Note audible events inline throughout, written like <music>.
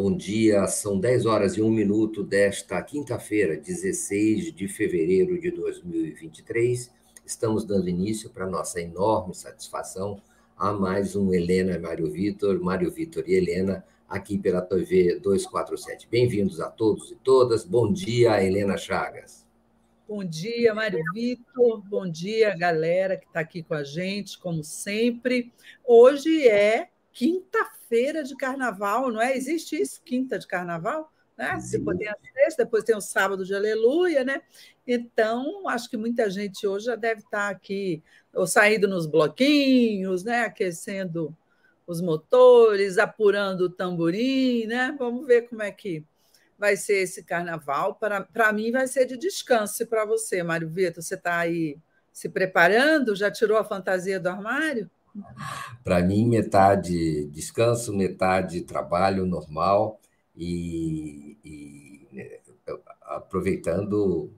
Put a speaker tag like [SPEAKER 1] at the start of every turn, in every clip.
[SPEAKER 1] bom dia. São 10 horas e 1 minuto desta quinta-feira, 16 de fevereiro de 2023. Estamos dando início para nossa enorme satisfação a mais um Helena e Mário Vitor, Mário Vitor e Helena, aqui pela TV 247. Bem-vindos a todos e todas. Bom dia, Helena Chagas.
[SPEAKER 2] Bom dia, Mário Vitor. Bom dia, galera que está aqui com a gente, como sempre. Hoje é quinta-feira de carnaval, não é? Existe isso, quinta de carnaval? Né? Depois tem a sexta, depois tem o sábado de aleluia, né? Então, acho que muita gente hoje já deve estar aqui, ou saindo nos bloquinhos, né? Aquecendo os motores, apurando o tamborim, né? Vamos ver como é que vai ser esse carnaval. Para mim, vai ser de descanso. E para você, Mário Vitor, você está aí se preparando? Já tirou a fantasia do armário?
[SPEAKER 1] Para mim, metade descanso, metade trabalho normal e, e né, aproveitando,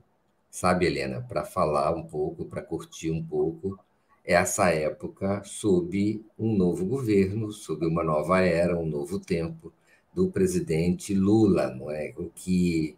[SPEAKER 1] sabe, Helena, para falar um pouco, para curtir um pouco essa época sob um novo governo, sob uma nova era, um novo tempo do presidente Lula, não é? O que,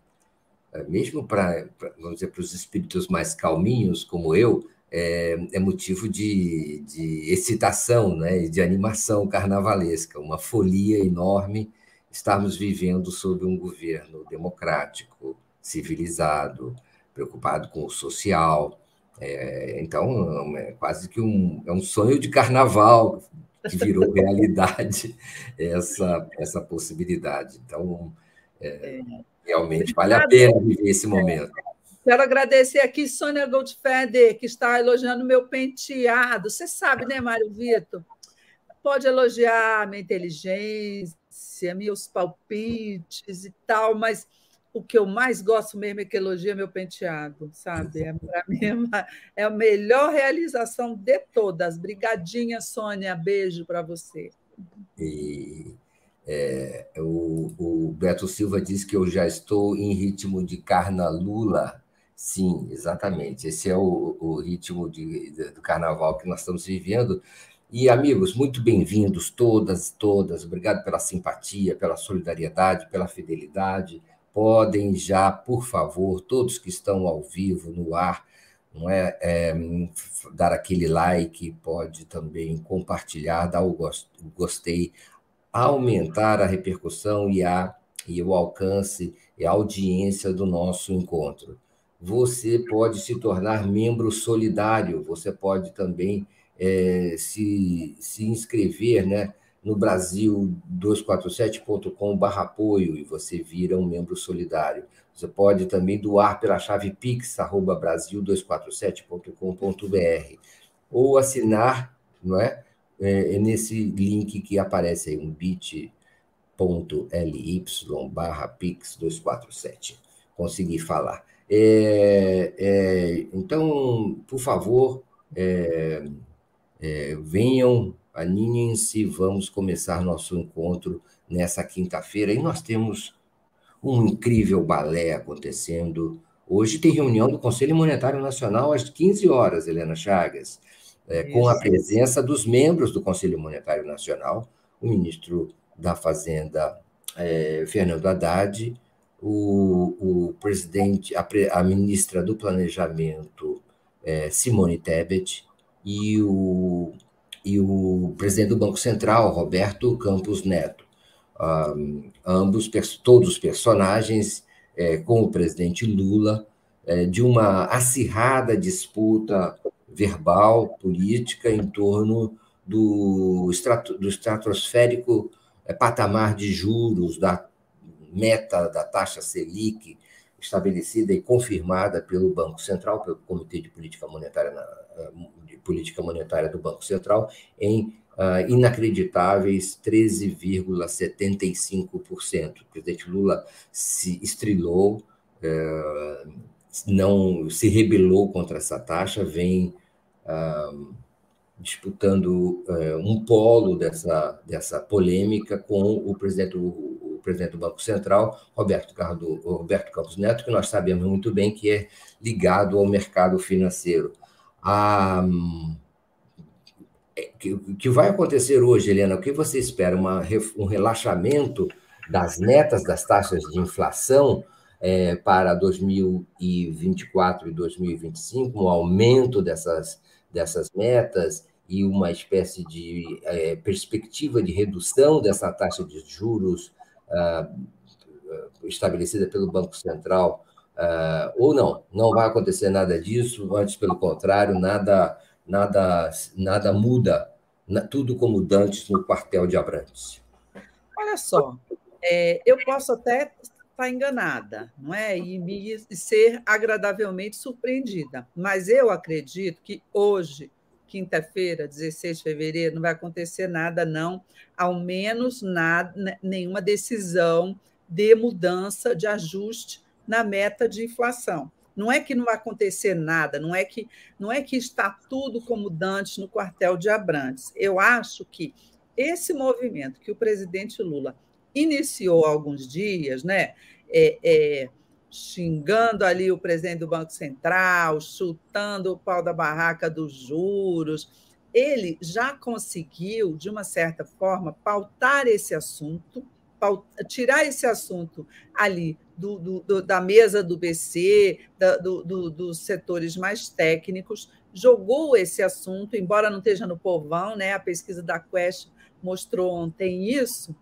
[SPEAKER 1] mesmo para, vamos dizer, para os espíritos mais calminhos, como eu, é, é motivo de, de excitação, né, de animação carnavalesca, uma folia enorme estarmos vivendo sob um governo democrático, civilizado, preocupado com o social. É, então, é quase que um, é um sonho de carnaval que virou <laughs> realidade essa, essa possibilidade. Então, é, realmente vale a pena viver esse momento.
[SPEAKER 2] Quero agradecer aqui Sônia Goldfeder, que está elogiando meu penteado. Você sabe, né, Mário Vitor? Pode elogiar minha inteligência, meus palpites e tal, mas o que eu mais gosto mesmo é que elogia meu penteado, sabe? É, Para mim é, a melhor realização de todas. Brigadinha, Sônia. Beijo para você.
[SPEAKER 1] E é, o, o Beto Silva diz que eu já estou em ritmo de carna lula Sim, exatamente. Esse é o, o ritmo de, de, do carnaval que nós estamos vivendo. E, amigos, muito bem-vindos, todas, todas. Obrigado pela simpatia, pela solidariedade, pela fidelidade. Podem já, por favor, todos que estão ao vivo, no ar, não é, é dar aquele like, pode também compartilhar, dar o gostei, aumentar a repercussão e, a, e o alcance e a audiência do nosso encontro você pode se tornar membro solidário, você pode também é, se, se inscrever né, no Brasil247.com.br apoio e você vira um membro solidário. Você pode também doar pela chave pix, arroba brasil247.com.br ou assinar não é, é, nesse link que aparece aí, um bit.ly barra pix 247. Consegui falar. É, é, então, por favor, é, é venham, aninhem-se, vamos começar nosso encontro nessa quinta-feira. E nós temos um incrível balé acontecendo. Hoje tem reunião do Conselho Monetário Nacional às 15 horas, Helena Chagas, é, com a presença dos membros do Conselho Monetário Nacional, o ministro da Fazenda, é, Fernando Haddad, o, o presidente, a, a, ministra do Planejamento, é, Simone Tebet, e o, e o presidente do Banco Central, Roberto Campos Neto. Um, ambos, todos personagens, é, com o presidente Lula, é, de uma acirrada disputa verbal, política, em torno do, estrato, do estratosférico é, patamar de juros, da meta da taxa Selic estabelecida e confirmada pelo Banco Central, pelo Comitê de Política Monetária, de Política Monetária do Banco Central, em uh, inacreditáveis 13,75%. O presidente Lula se estrilou, uh, não se rebelou contra essa taxa, vem uh, disputando eh, um polo dessa, dessa polêmica com o presidente presidente do Banco Central, Roberto, Cardo, Roberto Campos Neto, que nós sabemos muito bem que é ligado ao mercado financeiro. A, é, que, que vai acontecer hoje, Helena? O que você espera? Uma, um relaxamento das metas das taxas de inflação é, para 2024 e 2025, um aumento dessas, dessas metas e uma espécie de é, perspectiva de redução dessa taxa de juros ah, estabelecida pelo Banco Central, ah, ou não, não vai acontecer nada disso, antes pelo contrário, nada, nada, nada muda, tudo como dantes no quartel de Abrantes.
[SPEAKER 2] Olha só, é, eu posso até estar enganada, não é? E, me, e ser agradavelmente surpreendida, mas eu acredito que hoje quinta-feira, 16 de fevereiro, não vai acontecer nada, não, ao menos nada, nenhuma decisão de mudança, de ajuste na meta de inflação. Não é que não vai acontecer nada, não é que não é que está tudo como dantes no quartel de Abrantes. Eu acho que esse movimento que o presidente Lula iniciou há alguns dias, né? É, é, xingando ali o presidente do Banco Central, chutando o pau da barraca dos juros. Ele já conseguiu, de uma certa forma, pautar esse assunto, tirar esse assunto ali do, do, do, da mesa do BC, da, dos setores mais técnicos, jogou esse assunto, embora não esteja no povão, né? a pesquisa da Quest mostrou ontem isso,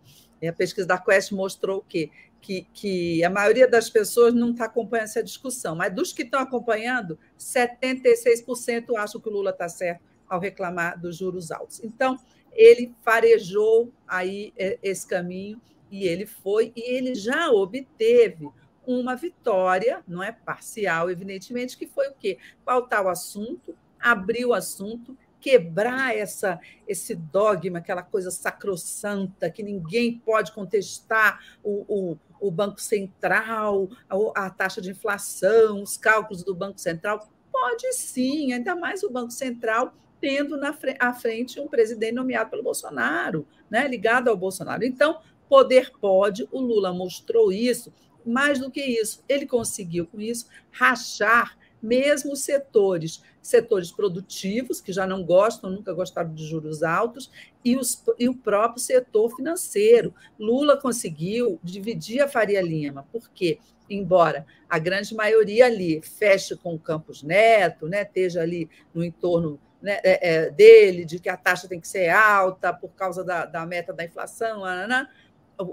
[SPEAKER 2] a pesquisa da Quest mostrou o quê? Que, que a maioria das pessoas não está acompanhando essa discussão, mas dos que estão acompanhando, 76% acham que o Lula está certo ao reclamar dos juros altos. Então, ele farejou aí é, esse caminho e ele foi, e ele já obteve uma vitória, não é parcial, evidentemente, que foi o quê? Pautar o assunto, abrir o assunto quebrar essa, esse dogma, aquela coisa sacrossanta, que ninguém pode contestar o, o, o Banco Central, a, a taxa de inflação, os cálculos do Banco Central. Pode sim, ainda mais o Banco Central tendo na à frente um presidente nomeado pelo Bolsonaro, né, ligado ao Bolsonaro. Então, poder pode, o Lula mostrou isso. Mais do que isso, ele conseguiu com isso rachar mesmo setores setores produtivos, que já não gostam, nunca gostaram de juros altos, e, os, e o próprio setor financeiro. Lula conseguiu dividir a Faria Lima, porque, embora a grande maioria ali feche com o Campos Neto, né, esteja ali no entorno né, é, é, dele, de que a taxa tem que ser alta por causa da, da meta da inflação,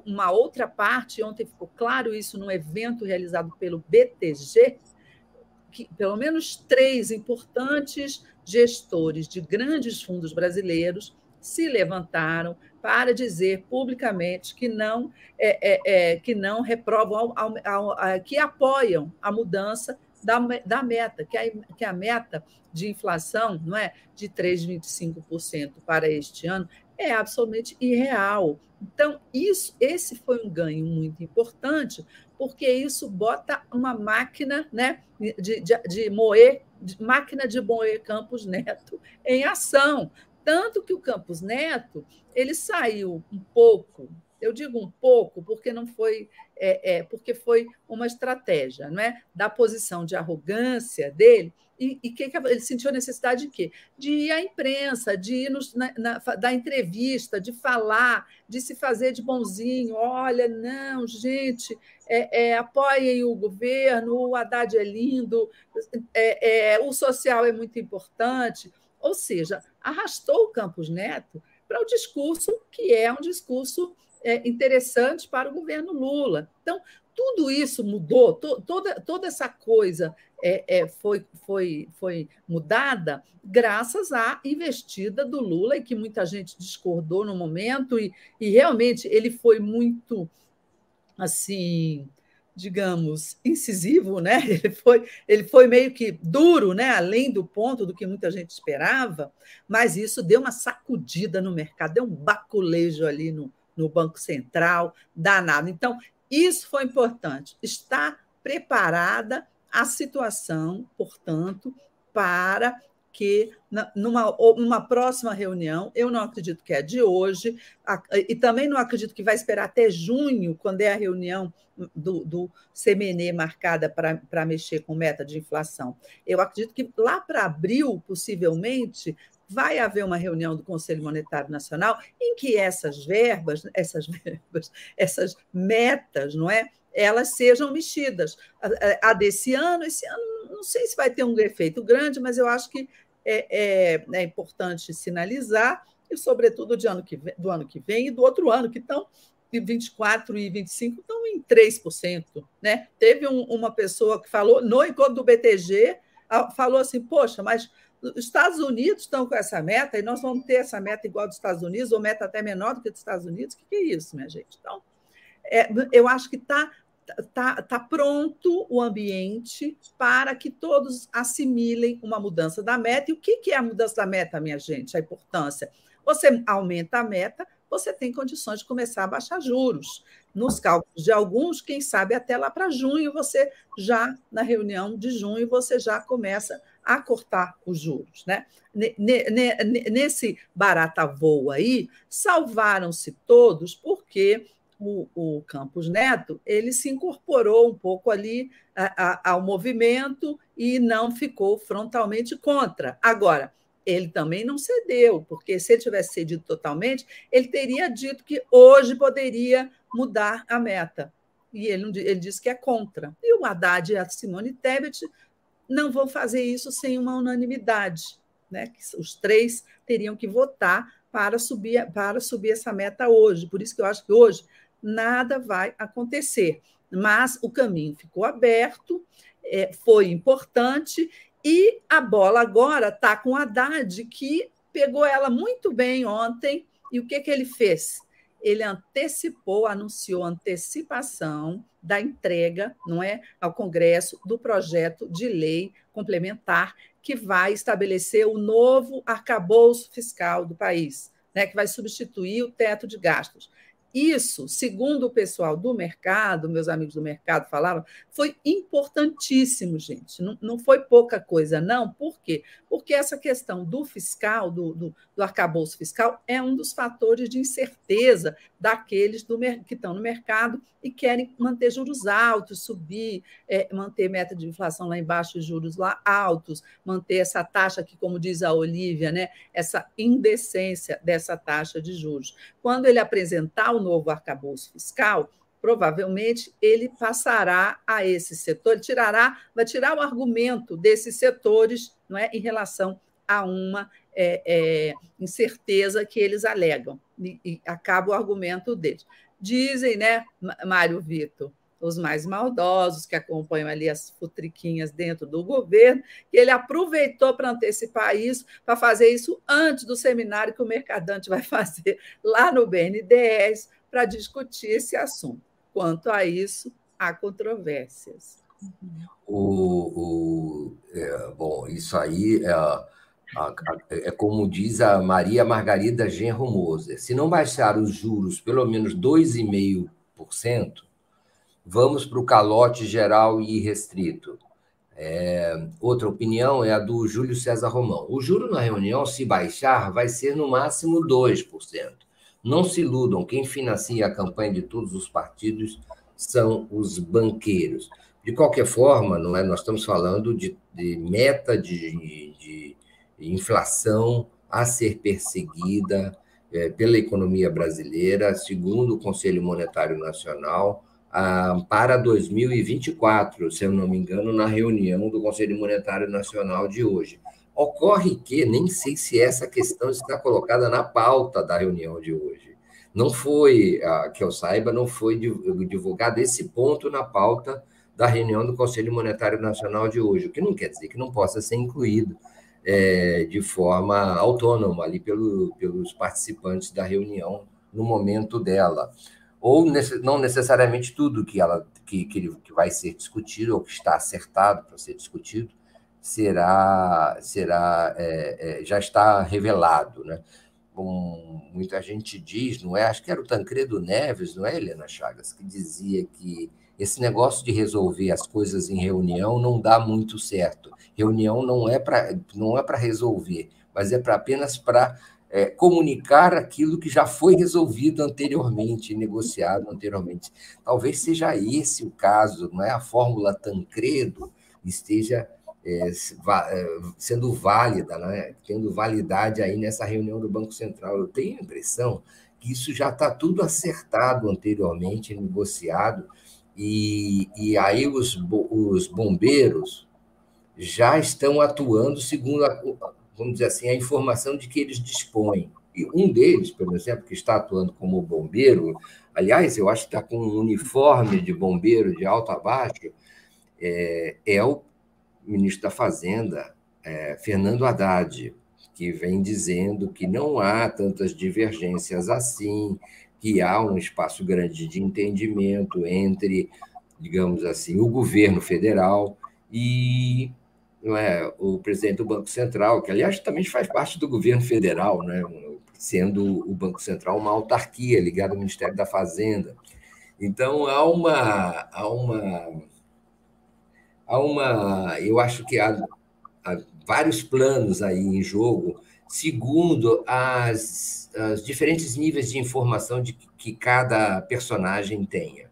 [SPEAKER 2] uma outra parte, ontem ficou claro isso num evento realizado pelo BTG, que pelo menos três importantes gestores de grandes fundos brasileiros se levantaram para dizer publicamente que não é, é, é que não reprovam, ao, ao, ao, que apoiam a mudança da, da meta, que a, que a meta de inflação não é de 3,25% para este ano é absolutamente irreal. Então, isso, esse foi um ganho muito importante, porque isso bota uma máquina né, de, de, de moer, de, máquina de moer Campos Neto em ação. Tanto que o Campos Neto ele saiu um pouco, eu digo um pouco, porque não foi, é, é, porque foi uma estratégia, não é? Da posição de arrogância dele e, e que, que ele sentiu a necessidade de quê? De ir à imprensa, de ir nos, na, na, dar entrevista, de falar, de se fazer de bonzinho. Olha, não, gente, é, é, apoiem o governo, o Haddad é lindo, é, é, o social é muito importante. Ou seja, arrastou o Campos Neto para o discurso que é um discurso é, interessante para o governo Lula. Então, tudo isso mudou, to, toda, toda essa coisa é, é, foi, foi, foi mudada graças à investida do Lula, e que muita gente discordou no momento, e, e realmente ele foi muito, assim, digamos, incisivo, né? <laughs> Ele foi, ele foi meio que duro, né? Além do ponto do que muita gente esperava, mas isso deu uma sacudida no mercado, deu um baculejo ali no, no Banco Central, danado. Então, isso foi importante. Está preparada a situação, portanto, para que numa, numa próxima reunião, eu não acredito que é de hoje, e também não acredito que vai esperar até junho, quando é a reunião do, do CMN marcada para mexer com meta de inflação. Eu acredito que lá para abril, possivelmente, vai haver uma reunião do Conselho Monetário Nacional em que essas verbas, essas <laughs> verbas, essas metas, não é? Elas sejam mexidas. A, desse ano, esse ano, não sei se vai ter um efeito grande, mas eu acho que é, é, é importante sinalizar, e sobretudo de ano que vem, do ano que vem e do outro ano, que estão 24 e 25 estão em 3%. Né? Teve um, uma pessoa que falou no encontro do BTG, falou assim: Poxa, mas os Estados Unidos estão com essa meta e nós vamos ter essa meta igual dos Estados Unidos, ou meta até menor do que dos Estados Unidos. O que é isso, minha gente? Então, é, eu acho que está tá, tá pronto o ambiente para que todos assimilem uma mudança da meta. E o que é a mudança da meta, minha gente? A importância. Você aumenta a meta, você tem condições de começar a baixar juros. Nos cálculos de alguns, quem sabe até lá para junho, você já, na reunião de junho, você já começa a cortar os juros. Né? Nesse barata voo aí, salvaram-se todos porque o, o, Campos Neto ele se incorporou um pouco ali a, a, ao movimento e não ficou frontalmente contra. Agora, ele também não cedeu, porque se ele tivesse cedido totalmente, ele teria dito que hoje poderia mudar a meta. E ele, ele disse que é contra. E o Haddad e a Simone Tebet não vão fazer isso sem uma unanimidade. Né? Os três teriam que votar para subir, para subir essa meta hoje. Por isso que eu acho que hoje nada vai acontecer. Mas o caminho ficou aberto, é, foi importante e a bola agora está com o Haddad, que pegou ela muito bem ontem. E o que, que ele fez? Ele antecipou, anunciou antecipação da entrega, não é, ao Congresso do projeto de lei complementar que vai estabelecer o novo arcabouço fiscal do país, né, que vai substituir o teto de gastos. Isso, segundo o pessoal do mercado, meus amigos do mercado falaram, foi importantíssimo, gente. Não, não foi pouca coisa, não. Por quê? Porque essa questão do fiscal, do, do, do arcabouço fiscal, é um dos fatores de incerteza daqueles do, que estão no mercado e querem manter juros altos, subir, é, manter meta de inflação lá embaixo e juros lá altos, manter essa taxa que, como diz a Olivia, né, essa indecência dessa taxa de juros. Quando ele apresentar o novo arcabouço fiscal, provavelmente ele passará a esse setor, ele tirará, vai tirar o argumento desses setores não é, em relação a uma é, é, incerteza que eles alegam, e, e acaba o argumento deles. Dizem, né, Mário Vitor, os mais maldosos que acompanham ali as futriquinhas dentro do governo, que ele aproveitou para antecipar isso, para fazer isso antes do seminário que o Mercadante vai <laughs> fazer lá no BNDES para discutir esse assunto. Quanto a isso, há controvérsias.
[SPEAKER 1] O, o é, bom, isso aí é, é como diz a Maria Margarida Genro Moser: se não baixar os juros pelo menos 2,5%, vamos para o calote geral e restrito. É, outra opinião é a do Júlio César Romão. O juro na reunião, se baixar, vai ser no máximo 2%. Não se iludam, quem financia a campanha de todos os partidos são os banqueiros. De qualquer forma, não é? nós estamos falando de, de meta de, de, inflação a ser perseguida é, pela economia brasileira, segundo o Conselho Monetário Nacional, ah, para 2024, se eu não me engano, na reunião do Conselho Monetário Nacional de hoje. Ocorre que nem sei se essa questão está colocada na pauta da reunião de hoje. Não foi, que eu saiba, não foi divulgado esse ponto na pauta da reunião do Conselho Monetário Nacional de hoje, o que não quer dizer que não possa ser incluído é, de forma autônoma ali pelo, pelos participantes da reunião no momento dela. Ou não necessariamente tudo que, ela, que, que vai ser discutido ou que está acertado para ser discutido será, será é, é, já está revelado, né? Muita gente diz, não é? Acho que era o Tancredo Neves, não é, Helena Chagas, que dizia que esse negócio de resolver as coisas em reunião não dá muito certo. Reunião não é para não é para resolver, mas é para apenas para é, comunicar aquilo que já foi resolvido anteriormente, negociado anteriormente. Talvez seja esse o caso, não é? A fórmula Tancredo esteja é, é, sendo válida, né? tendo validade aí nessa reunião do Banco Central. Eu tenho a impressão que isso já está tudo acertado anteriormente, negociado, e, e aí os, os bombeiros já estão atuando segundo, a, vamos dizer assim, a informação de que eles dispõem. E um deles, por exemplo, que está atuando como bombeiro, aliás, eu acho que está com um uniforme de bombeiro de alto a baixo, é, é o ministro da Fazenda, é, Fernando Haddad, que vem dizendo que não há tantas divergências assim, que há um espaço grande de entendimento entre, digamos assim, o governo federal e não é, o presidente do Banco Central, que, aliás, também faz parte do governo federal, né, sendo o Banco Central uma autarquia ligada ao Ministério da Fazenda. Então, há uma, há uma há uma, eu acho que há, há vários planos aí em jogo, segundo as, as diferentes níveis de informação de que, que cada personagem tenha.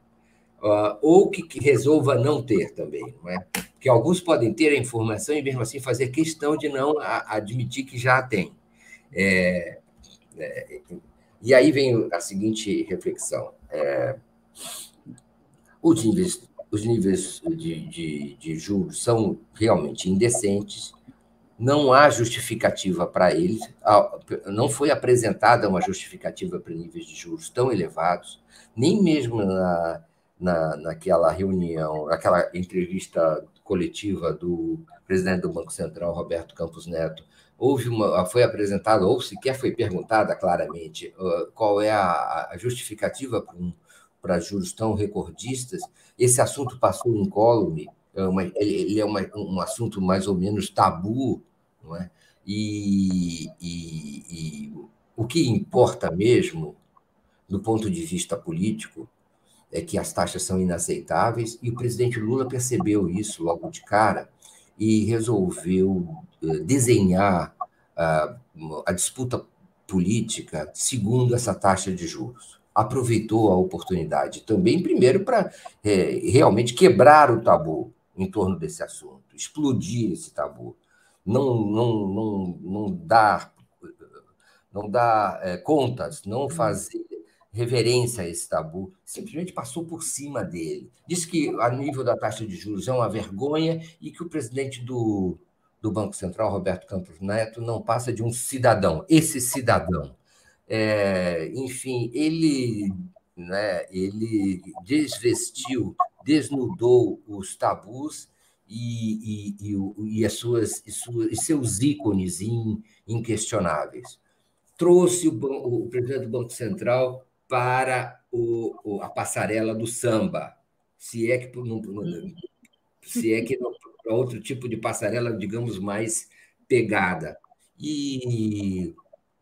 [SPEAKER 1] Uh, ou que, que, resolva não ter também, não é? Porque alguns podem ter a informação e mesmo assim fazer questão de não a, admitir que já a tem. É, é, e aí vem a seguinte reflexão: é, os níveis os níveis de, de, de juros são realmente indecentes, não há justificativa para eles, não foi apresentada uma justificativa para níveis de juros tão elevados, nem mesmo na, na, naquela reunião, naquela entrevista coletiva do presidente do Banco Central, Roberto Campos Neto, houve uma, foi apresentada, ou sequer foi perguntada claramente, qual é a, a justificativa para para juros tão recordistas. Esse assunto passou incólume, é uma, ele é uma, um assunto mais ou menos tabu, não é? E, e, e o que importa mesmo, do ponto de vista político, é que as taxas são inaceitáveis e o presidente Lula percebeu isso logo de cara e resolveu eh, desenhar a, a disputa política segundo essa taxa de juros aproveitou a oportunidade também, primeiro, para é, realmente quebrar o tabu em torno desse assunto, explodir esse tabu, não, não, não, não dar, não dar é, contas, não uhum. fazer reverência a esse tabu, simplesmente passou por cima dele. Disse que a nível da taxa de juros é uma vergonha e que o presidente do, do Banco Central, Roberto Campos Neto, não passa de um cidadão. Esse cidadão é, enfim, ele, né, ele desvestiu, desnudou os tabus e, e, e, e as suas, e seus ícones in, inquestionáveis. Trouxe o, o, presidente do Banco Central para o, a passarela do samba, se é que não, se é que não, outro tipo de passarela, digamos, mais pegada. E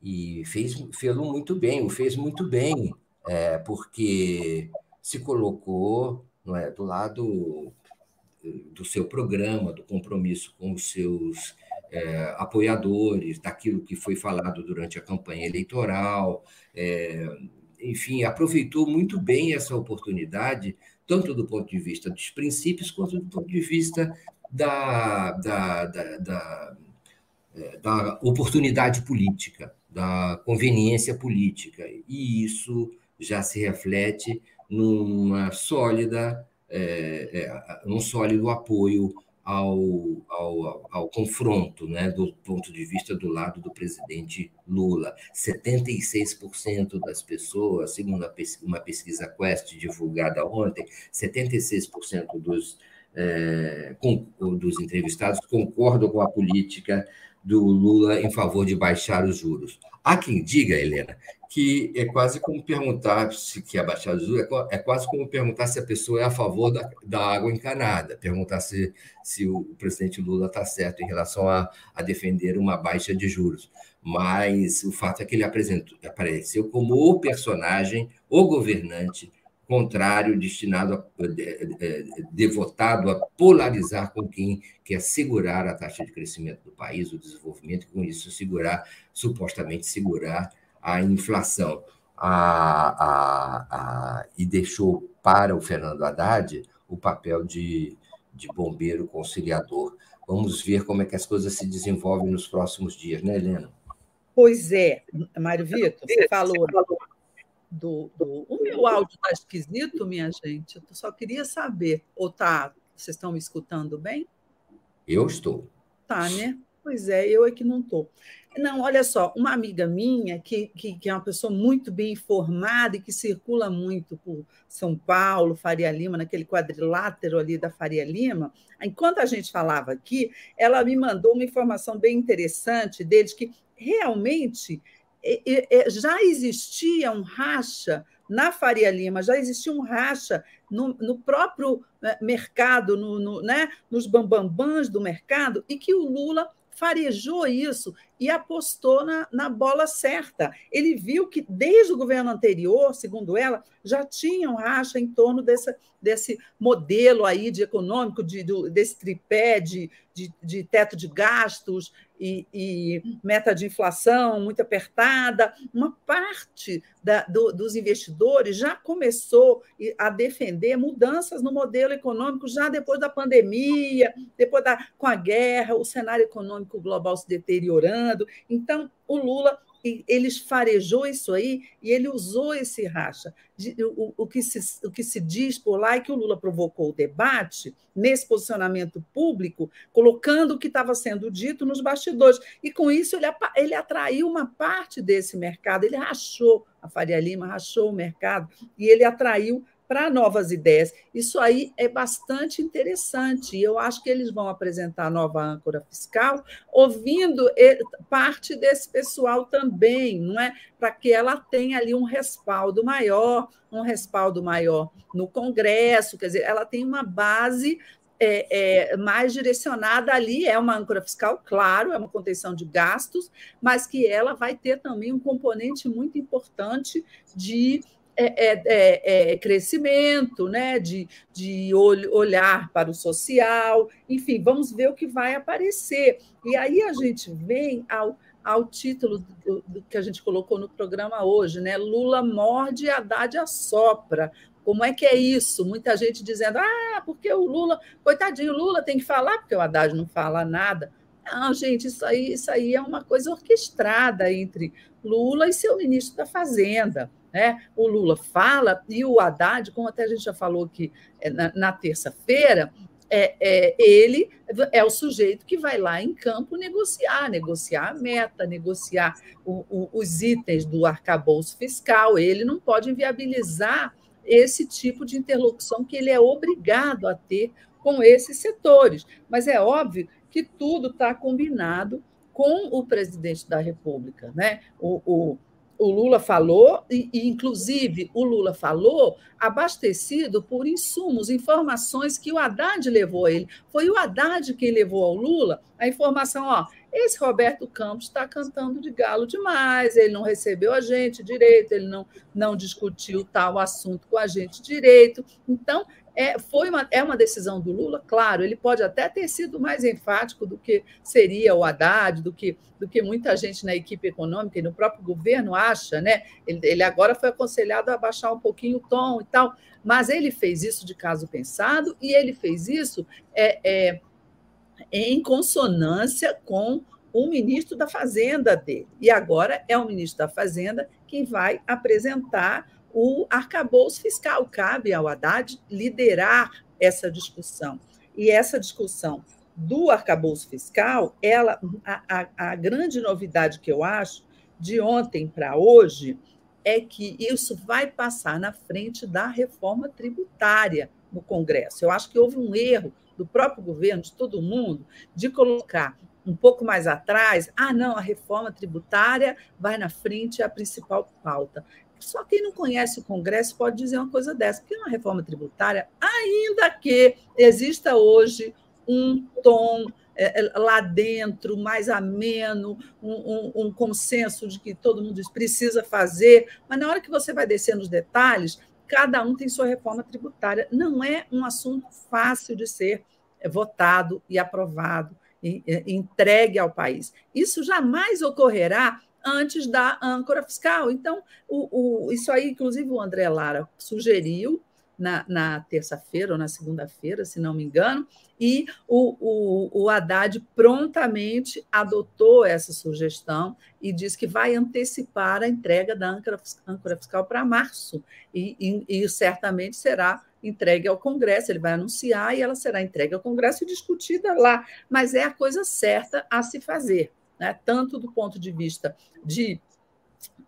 [SPEAKER 1] e fez fez muito bem, o fez muito bem, é, porque se colocou não é, do lado do seu programa, do compromisso com os seus é, apoiadores, daquilo que foi falado durante a campanha eleitoral, é, enfim, aproveitou muito bem essa oportunidade, tanto do ponto de vista dos princípios, quanto do ponto de vista da, da, da, da, é, da oportunidade política da conveniência política. E isso já se reflete numa sólida, é, é, num sólido apoio ao, ao, ao confronto, né, do ponto de vista do lado do presidente Lula. 76% das pessoas, segundo uma pesquisa Quest divulgada ontem, 76% dos, é, com, dos entrevistados concordam com a política do Lula em favor de baixar os juros. Há quem diga, Helena, que é quase como perguntar se quer baixar os juros, é, é quase como perguntar se a pessoa é a favor da, da água encanada, perguntar se, se o presidente Lula está certo em relação a, a defender uma baixa de juros. Mas o fato é que ele apresentou, apareceu como o personagem, o governante contrário, destinado a, devotado a polarizar com quem quer segurar a taxa de crescimento do país, o desenvolvimento, e com isso segurar, supostamente segurar a inflação. A, a, a, e deixou para o Fernando Haddad o papel de, de bombeiro conciliador vamos ver como é que as coisas se desenvolvem nos próximos dias, né, Helena?
[SPEAKER 2] Pois é, Mário Vitor, você falou do, do... O meu áudio está esquisito, minha gente? Eu só queria saber. Ou tá, vocês estão me escutando bem?
[SPEAKER 1] Eu estou.
[SPEAKER 2] Tá, né? Pois é, eu é que não estou. Não, olha só, uma amiga minha, que, que, que, é uma pessoa muito bem informada e que circula muito por São Paulo, Faria Lima, naquele quadrilátero ali da Faria Lima, enquanto a gente falava aqui, ela me mandou uma informação bem interessante deles, que realmente já existia um racha na Faria Lima, já existia um racha no, no próprio mercado, no, no, né, nos bambambãs do mercado, e que o Lula farejou isso e apostou na, na bola certa. Ele viu que, desde o governo anterior, segundo ela, já tinham racha em torno dessa, desse modelo aí de econômico, de, desse tripé de, de, de teto de gastos, e, e, meta de inflação muito apertada, uma parte da, do, dos investidores já começou a defender mudanças no modelo econômico já depois da pandemia, depois da com a guerra, o cenário econômico global se deteriorando. Então, o Lula ele farejou isso aí e ele usou esse racha. O, o, que se, o que se diz por lá é que o Lula provocou o debate nesse posicionamento público, colocando o que estava sendo dito nos bastidores. E com isso ele, ele atraiu uma parte desse mercado, ele rachou a Faria Lima, rachou o mercado, e ele atraiu para novas ideias. Isso aí é bastante interessante. Eu acho que eles vão apresentar a nova âncora fiscal, ouvindo parte desse pessoal também, não é? Para que ela tenha ali um respaldo maior, um respaldo maior no Congresso, quer dizer, ela tem uma base é, é, mais direcionada ali, é uma âncora fiscal, claro, é uma contenção de gastos, mas que ela vai ter também um componente muito importante de é, é, é, é, crescimento, né? de, de olhar para o social, enfim, vamos ver o que vai aparecer. E aí a gente vem ao, ao título do, do que a gente colocou no programa hoje, né? Lula morde e Haddad assopra. Como é que é isso? Muita gente dizendo, ah, porque o Lula, coitadinho, o Lula tem que falar, porque o Haddad não fala nada. Não, gente, isso aí, isso aí é uma coisa orquestrada entre Lula e seu ministro da Fazenda. Né? O Lula fala e o Haddad, como até a gente já falou aqui é, na, na terça-feira, é, é, ele é o sujeito que vai lá em campo negociar, negociar a meta, negociar o, o, os itens do arcabouço fiscal. Ele não pode inviabilizar esse tipo de interlocução que ele é obrigado a ter com esses setores. Mas é óbvio que tudo está combinado com o presidente da República. Né? O, o, o Lula falou, e, e, inclusive o Lula falou abastecido por insumos, informações que o Haddad levou a ele. Foi o Haddad quem levou ao Lula a informação: ó, esse Roberto Campos está cantando de galo demais, ele não recebeu a gente direito, ele não, não discutiu tal assunto com a gente direito. Então, é, foi uma, é uma decisão do Lula, claro, ele pode até ter sido mais enfático do que seria o Haddad, do que, do que muita gente na equipe econômica e no próprio governo acha, né? Ele, ele agora foi aconselhado a baixar um pouquinho o tom e tal, mas ele fez isso de caso pensado e ele fez isso é, é, em consonância com o ministro da Fazenda dele. E agora é o ministro da Fazenda quem vai apresentar o arcabouço fiscal. Cabe ao Haddad liderar essa discussão. E essa discussão do arcabouço fiscal, ela, a, a, a grande novidade que eu acho de ontem para hoje é que isso vai passar na frente da reforma tributária no Congresso. Eu acho que houve um erro do próprio governo, de todo mundo, de colocar um pouco mais atrás, ah, não, a reforma tributária vai na frente, é a principal pauta. Só quem não conhece o Congresso pode dizer uma coisa dessa, porque uma reforma tributária, ainda que exista hoje um tom é, é, lá dentro, mais ameno, um, um, um, consenso de que todo mundo precisa fazer, mas na hora que você vai descer nos detalhes, cada um tem sua reforma tributária. Não é um assunto fácil de ser votado e aprovado, e, e entregue ao país. Isso jamais ocorrerá antes da âncora fiscal. Então, o, o, isso aí, inclusive, o André Lara sugeriu na, na terça-feira ou na segunda-feira, se não me engano, e o, o, o Haddad prontamente adotou essa sugestão e diz que vai antecipar a entrega da âncora, âncora fiscal para março, e, e, e certamente será entregue ao Congresso, ele vai anunciar e ela será entregue ao Congresso e discutida lá, mas é a coisa certa a se fazer, né? tanto do ponto de vista de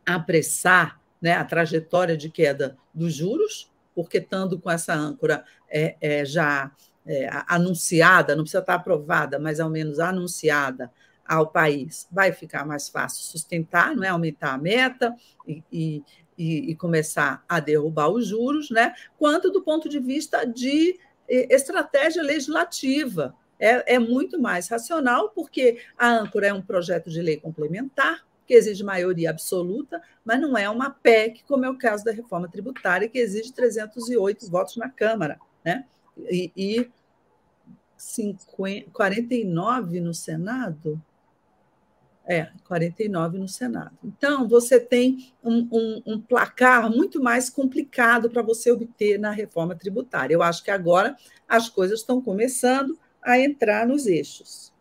[SPEAKER 2] apressar né, a trajetória de queda dos juros, porque estando com essa âncora é, é já é, anunciada, não precisa estar aprovada, mas ao menos anunciada ao país, vai ficar mais fácil sustentar, não é aumentar a meta e, e, e começar a derrubar os juros, né? quanto do ponto de vista de estratégia legislativa. É, é muito mais racional, porque a âncora é um projeto de lei complementar, que exige maioria absoluta, mas não é uma PEC, como é o caso da reforma tributária, que exige 308 votos na Câmara, né? e, e 50, 49 no Senado? É, 49 no Senado. Então, você tem um, um, um placar muito mais complicado para você obter na reforma tributária. Eu acho que agora as coisas estão começando a entrar nos eixos.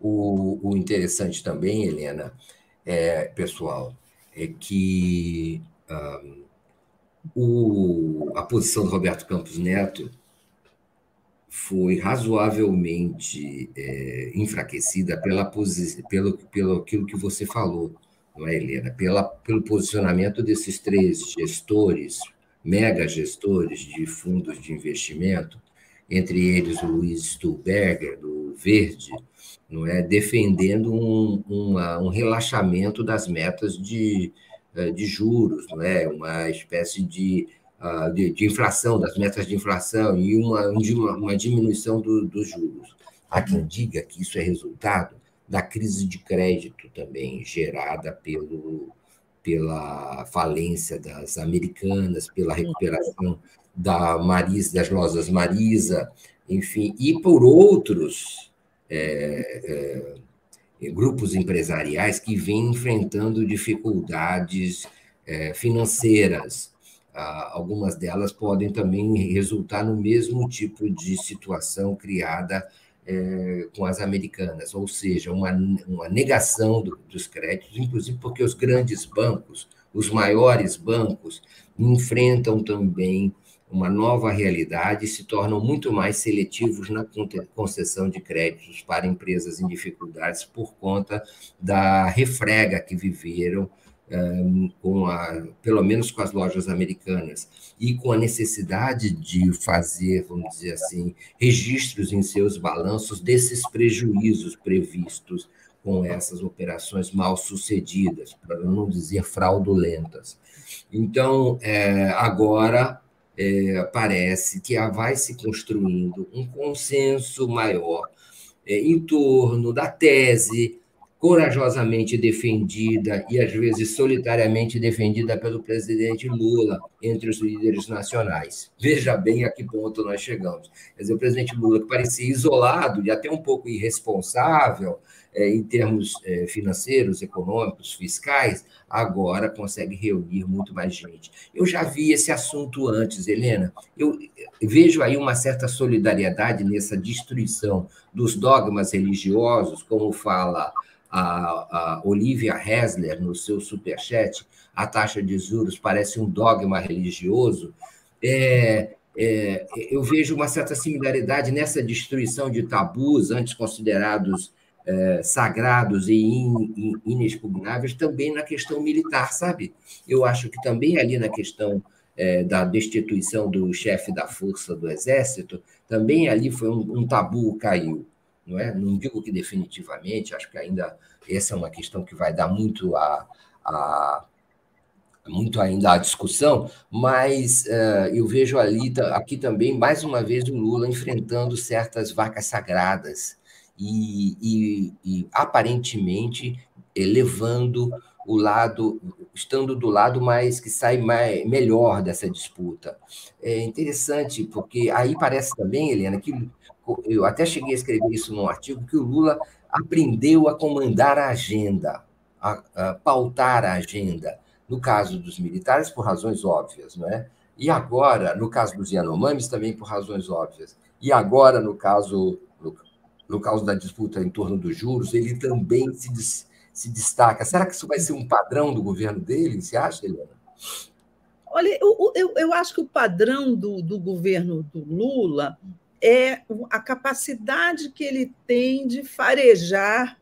[SPEAKER 1] O, o interessante também, Helena, é, pessoal, é que o, a posição do Roberto Campos Neto foi razoavelmente é, enfraquecida pela pelo, pelo aquilo que você falou, não é, Helena? Pela, pelo posicionamento desses três gestores, mega gestores de fundos de investimento, entre eles o Luiz Stuhlberger, do Verde, não é, defendendo um, uma, um relaxamento das metas de, eh, de juros, não é, uma espécie de, ah, de, de inflação, das metas de inflação e uma, uma diminuição do, dos juros. Há quem diga que isso é resultado da crise de crédito também gerada pelo, pela falência das americanas, pela recuperação da Marisa, das lojas Marisa, enfim, e por outros é, é, grupos empresariais que vêm enfrentando dificuldades é, financeiras. Ah, algumas delas podem também resultar no mesmo tipo de situação criada é, com as americanas, ou seja, uma, uma negação do, dos créditos, inclusive porque os grandes bancos, os maiores bancos, enfrentam também uma nova realidade e se tornam muito mais seletivos na concessão de créditos para empresas em dificuldades por conta da refrega que viveram com a, pelo menos com as lojas americanas e com a necessidade de fazer, vamos dizer assim, registros em seus balanços desses prejuízos previstos com essas operações mal sucedidas, para não dizer fraudulentas. Então, é, agora é, parece que vai se construindo um consenso maior é, em torno da tese corajosamente defendida e às vezes solitariamente defendida pelo presidente Lula entre os líderes nacionais. Veja bem a que ponto nós chegamos. Quer dizer, o presidente Lula, que parecia isolado e até um pouco irresponsável é, em termos é, financeiros, econômicos, fiscais, agora consegue reunir muito mais gente. Eu já vi esse assunto antes, Helena. Eu vejo aí uma certa solidariedade nessa destruição dos dogmas religiosos, como fala a, a Olivia Hessler no seu superchat, a taxa de juros parece um dogma religioso. É, é, eu vejo uma certa similaridade nessa destruição de tabus antes considerados é, sagrados e in, in, inexpugnáveis também na questão militar, sabe? Eu acho que também ali na questão é, da destituição do chefe da força do exército, também ali foi um, um tabu caiu não é? Não digo que definitivamente, acho que ainda essa é uma questão que vai dar muito a, a muito ainda a discussão, mas uh, eu vejo ali aqui também mais uma vez o Lula enfrentando certas vacas sagradas e, e, e aparentemente levando o lado, estando do lado mais que sai mais, melhor dessa disputa. É interessante, porque aí parece também, Helena, que eu até cheguei a escrever isso num artigo, que o Lula aprendeu a comandar a agenda, a, a pautar a agenda. No caso dos militares, por razões óbvias, não é? E agora, no caso dos Yanomamis, também por razões óbvias. E agora, no caso, no, caso da disputa em torno dos juros, ele também se, se destaca. Será que isso vai ser um padrão do governo dele? Você acha, Helena?
[SPEAKER 2] Olha, eu, eu, eu acho que o padrão do, do governo do Lula é a capacidade que ele tem de farejar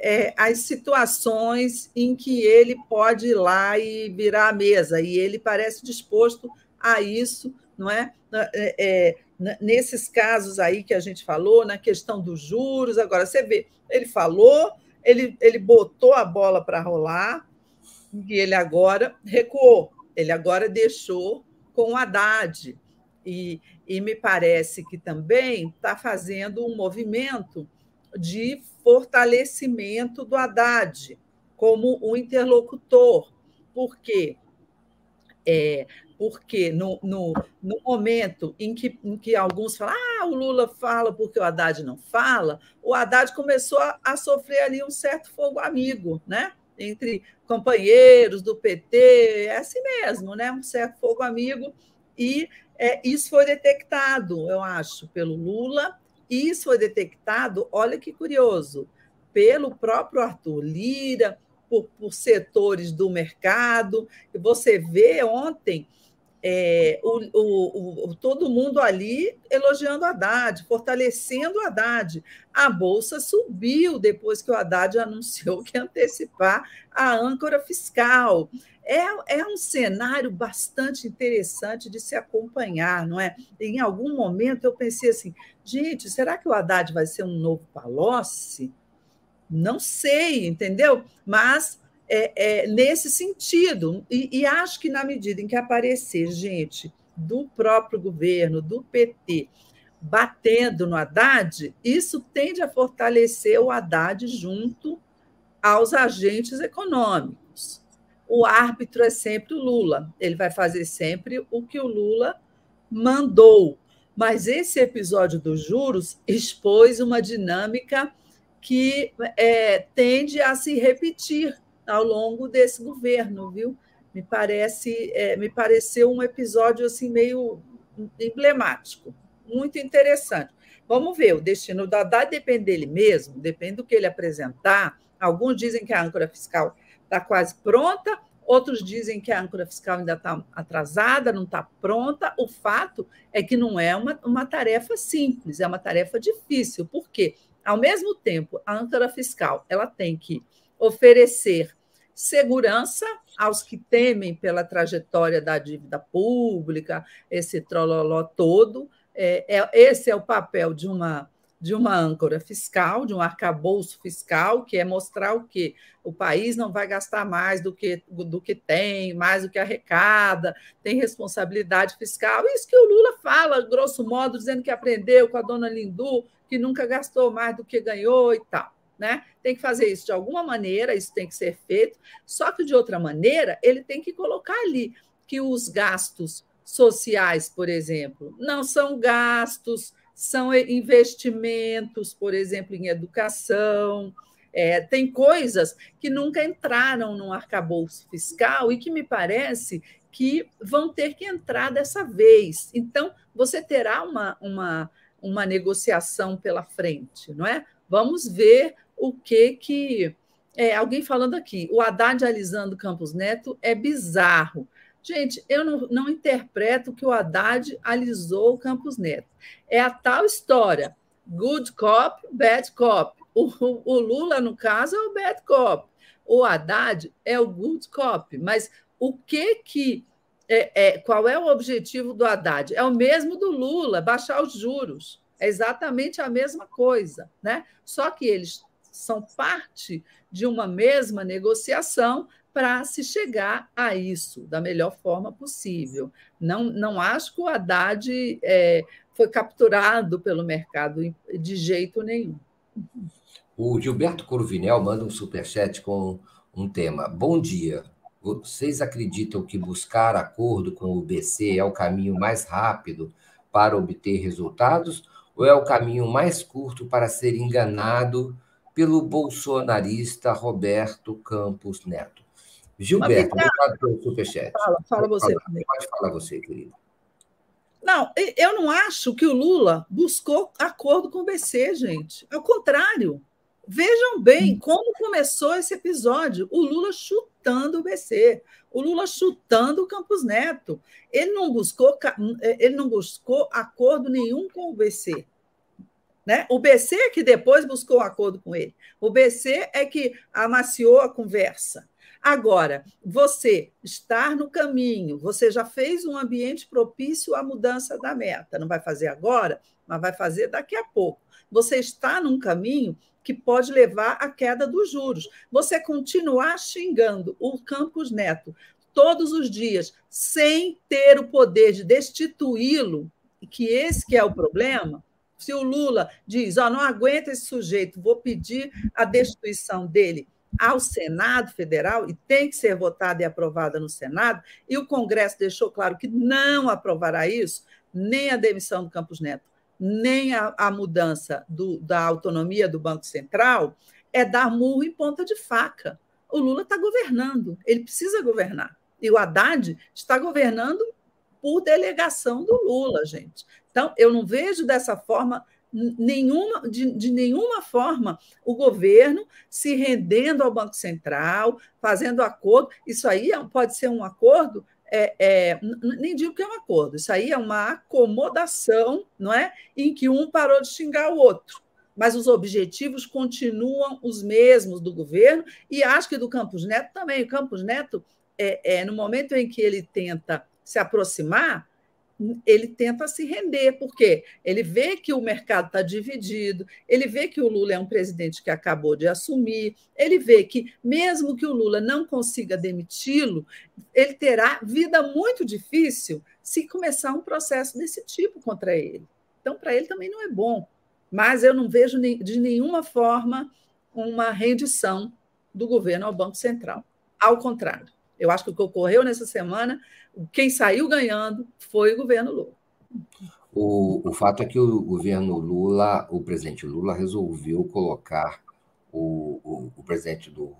[SPEAKER 2] é, as situações em que ele pode ir lá e virar a mesa, e ele parece disposto a isso, não é? é, é nesses casos aí que a gente falou, na questão dos juros, agora você vê, ele falou, ele, ele botou a bola para rolar, e ele agora recuou, ele agora deixou com o Haddad. E, e me parece que também está fazendo um movimento de fortalecimento do Haddad como um interlocutor. Por quê? É, porque no, no, no momento em que, em que alguns falam, ah, o Lula fala porque o Haddad não fala, o Haddad começou a, a sofrer ali um certo fogo amigo, né? entre companheiros do PT, é assim mesmo, né? um certo fogo amigo, e é, isso foi detectado, eu acho, pelo Lula, e isso foi detectado, olha que curioso, pelo próprio Arthur Lira, por, por setores do mercado. Você vê ontem é, o, o, o, todo mundo ali elogiando o Haddad, fortalecendo o Haddad. A Bolsa subiu depois que o Haddad <laughs> anunciou que ia antecipar a âncora fiscal. É, é um cenário bastante interessante de se acompanhar, não é? Em algum momento eu pensei assim, gente, será que o Haddad vai ser um novo Palocci? Não sei, entendeu? Mas é, é, nesse sentido. E, e, acho que, na medida em que aparecer gente do próprio governo, do PT, batendo no Haddad, isso tende a fortalecer o Haddad junto aos agentes econômicos. O árbitro é sempre o Lula, ele vai fazer sempre o que o Lula mandou. Mas esse episódio dos juros expôs uma dinâmica que é, tende a se repetir ao longo desse governo, viu? Me parece, é, me pareceu um episódio assim meio emblemático, muito interessante. Vamos ver, o destino do Haddad depende dele mesmo, depende do que ele apresentar. Alguns dizem que a âncora fiscal está quase pronta, outros dizem que a âncora fiscal ainda está atrasada, não está pronta. O fato é que não é uma, uma tarefa simples, é uma tarefa difícil. Por quê? Ao mesmo tempo, a âncora fiscal ela tem que oferecer segurança aos que temem pela trajetória da dívida pública, esse trololó todo. É, é, esse é o papel de uma, de uma âncora fiscal, de um arcabouço fiscal, que é mostrar o que o país não vai gastar mais do que, do que tem, mais do que arrecada, tem responsabilidade fiscal. Isso que o Lula fala, grosso modo, dizendo que aprendeu com a dona Lindu, que nunca gastou mais do que ganhou e tal né? Tem que fazer isso de alguma maneira, isso tem que ser feito, só que de outra maneira, ele tem que colocar ali que os gastos sociais, por exemplo, não são gastos, são investimentos, por exemplo, em educação. É, tem coisas que nunca entraram no arcabouço fiscal e que me parece que vão ter que entrar dessa vez. Então, você terá uma, uma, uma negociação pela frente, não é? Vamos ver o que que. É, alguém falando aqui, o Haddad alisando Campos Neto é bizarro. Gente, eu não, não interpreto que o Haddad alisou o Campos Neto. É a tal história: good cop, bad cop. O, o Lula, no caso, é o bad cop. O Haddad é o good cop. Mas o que que. É, é, qual é o objetivo do Haddad? É o mesmo do Lula, baixar os juros. É exatamente a mesma coisa, né? Só que eles são parte de uma mesma negociação para se chegar a isso da melhor forma possível. Não, não acho que o Haddad é, foi capturado pelo mercado de jeito nenhum.
[SPEAKER 1] O Gilberto Corvinel manda um superchat com um tema. Bom dia. Vocês acreditam que buscar acordo com o BC é o caminho mais rápido para obter resultados ou é o caminho mais curto para ser enganado pelo bolsonarista Roberto Campos Neto. Gilberto, obrigado pelo superchat.
[SPEAKER 2] Fala, fala você.
[SPEAKER 1] Falar. Pode falar você, querido.
[SPEAKER 2] Não, eu não acho que o Lula buscou acordo com o BC, gente. Ao contrário. Vejam bem hum. como começou esse episódio. O Lula chutando o BC, o Lula chutando o Campos Neto. Ele não buscou, ele não buscou acordo nenhum com o BC. Né? O BC é que depois buscou um acordo com ele. O BC é que amaciou a conversa. Agora, você estar no caminho, você já fez um ambiente propício à mudança da meta. Não vai fazer agora, mas vai fazer daqui a pouco. Você está num caminho que pode levar à queda dos juros. Você continuar xingando o Campos Neto todos os dias, sem ter o poder de destituí-lo, que esse que é o problema, se o Lula diz, ó, oh, não aguenta esse sujeito, vou pedir a destituição dele ao Senado Federal, e tem que ser votada e aprovada no Senado, e o Congresso deixou claro que não aprovará isso, nem a demissão do Campos Neto, nem a, a mudança do, da autonomia do Banco Central, é dar murro em ponta de faca. O Lula está governando, ele precisa governar. E o Haddad está governando por delegação do Lula, gente. Então, eu não vejo dessa forma nenhuma, de, de, nenhuma forma o governo se rendendo ao Banco Central, fazendo acordo. Isso aí é pode ser um acordo, é, é, nem digo que é um acordo, isso aí é uma acomodação, não é? Em que um parou de xingar o outro. Mas os objetivos continuam os mesmos do governo, e acho que do Campos Neto também. O Campos Neto, é, é no momento em que ele tenta se aproximar, ele tenta se render, porque ele vê que o mercado está dividido, ele vê que o Lula é um presidente que acabou de assumir, ele vê que, mesmo que o Lula não consiga demiti-lo, ele terá vida muito difícil se começar um processo desse tipo contra ele. Então, para ele também não é bom. Mas eu não vejo de nenhuma forma uma rendição do governo ao Banco Central. Ao contrário, eu acho que o que ocorreu nessa semana quem saiu ganhando foi o governo Lula.
[SPEAKER 1] O, o fato é que o governo Lula, o presidente Lula, resolveu colocar o, o, o presidente do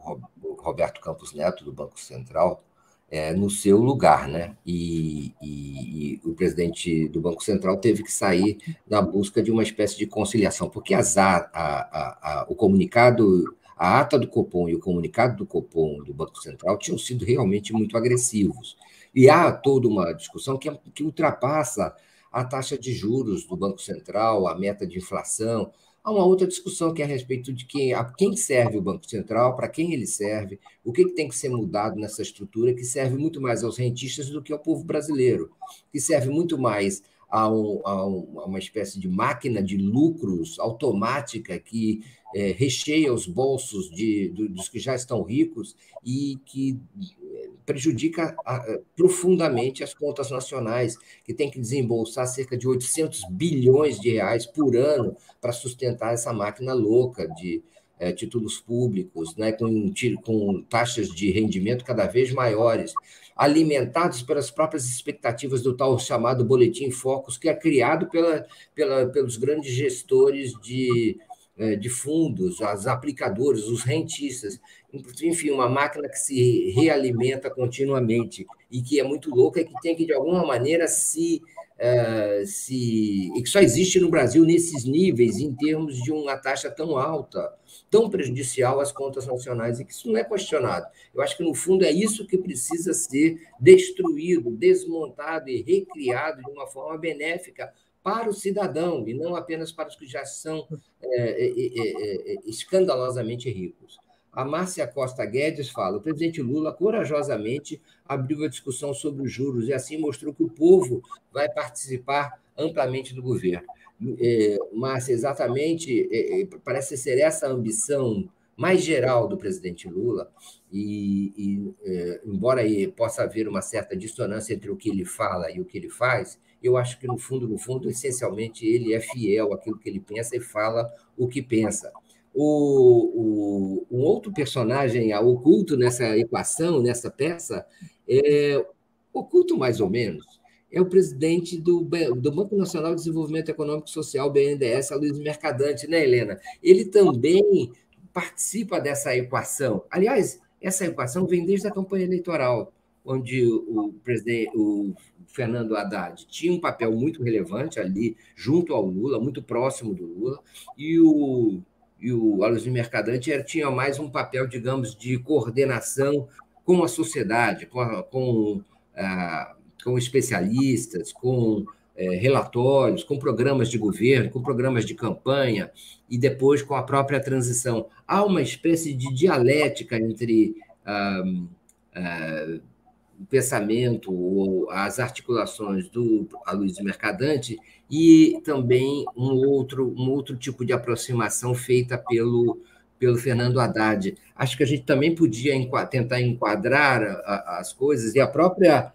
[SPEAKER 1] Roberto Campos Neto, do Banco Central, é, no seu lugar, né? E, e, e, o presidente do Banco Central teve que sair na busca de uma espécie de conciliação, porque as, a, a, a, o comunicado, a ata do Copom e o comunicado do Copom do Banco Central tinham sido realmente muito agressivos. E há toda uma discussão que, que ultrapassa a taxa de juros do Banco Central, a meta de inflação. Há uma outra discussão que é a respeito de quem, a quem serve o Banco Central, para quem ele serve, o que, que tem que ser mudado nessa estrutura que serve muito mais aos rentistas do que ao povo brasileiro, que serve muito mais a, um, a, um, a uma espécie de máquina de lucros automática que é, recheia os bolsos de, do, dos que já estão ricos e que prejudica profundamente as contas nacionais, que tem que desembolsar cerca de 800 bilhões de reais por ano para sustentar essa máquina louca de é, títulos públicos, né, com, com taxas de rendimento cada vez maiores, alimentados pelas próprias expectativas do tal chamado Boletim Focus, que é criado pela, pela, pelos grandes gestores de é, de fundos, as aplicadoras, os rentistas, enfim, uma máquina que se realimenta continuamente e que é muito louca e que tem que, de alguma maneira, se. Uh, se e que só existe no Brasil nesses níveis, em termos de uma taxa tão alta, tão prejudicial às contas nacionais, e que isso não é questionado. Eu acho que, no fundo, é isso que precisa ser destruído, desmontado e recriado de uma forma benéfica para o cidadão e não apenas para os que já são é, é, é, escandalosamente ricos. A Márcia Costa Guedes fala: o presidente Lula corajosamente abriu a discussão sobre os juros e assim mostrou que o povo vai participar amplamente do governo. É, Márcia, exatamente, é, parece ser essa a ambição mais geral do presidente Lula, e, e embora possa haver uma certa dissonância entre o que ele fala e o que ele faz, eu acho que, no fundo, no fundo, essencialmente, ele é fiel àquilo que ele pensa e fala o que pensa. O, o, um outro personagem oculto nessa equação, nessa peça, é oculto mais ou menos, é o presidente do, do Banco Nacional de Desenvolvimento Econômico e Social, BNDES, Luiz Mercadante, né, Helena? Ele também participa dessa equação. Aliás, essa equação vem desde a campanha eleitoral, onde o, presidente, o Fernando Haddad tinha um papel muito relevante ali, junto ao Lula, muito próximo do Lula, e o, e o Aloysio Mercadante tinha mais um papel, digamos, de coordenação com a sociedade, com, a, com, a, com especialistas, com é, relatórios, com programas de governo, com programas de campanha e depois com a própria transição. Há uma espécie de dialética entre ah, ah, o pensamento ou as articulações do Aloysio Mercadante e também um outro, um outro tipo de aproximação feita pelo pelo Fernando Haddad. Acho que a gente também podia tentar enquadrar as coisas e a própria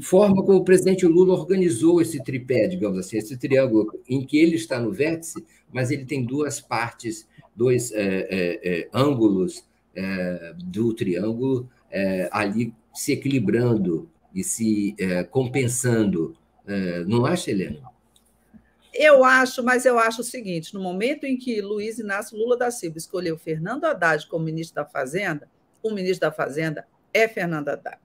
[SPEAKER 1] forma como o presidente Lula organizou esse tripé, digamos assim, esse triângulo, em que ele está no vértice, mas ele tem duas partes, dois é, é, é, ângulos é, do triângulo é, ali se equilibrando e se é, compensando. não acha, Helena?
[SPEAKER 2] Eu acho, mas eu acho o seguinte: no momento em que Luiz Inácio Lula da Silva escolheu Fernando Haddad como ministro da Fazenda, o ministro da Fazenda é Fernando Haddad.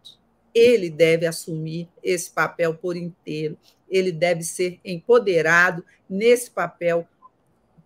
[SPEAKER 2] Ele deve assumir esse papel por inteiro, ele deve ser empoderado nesse papel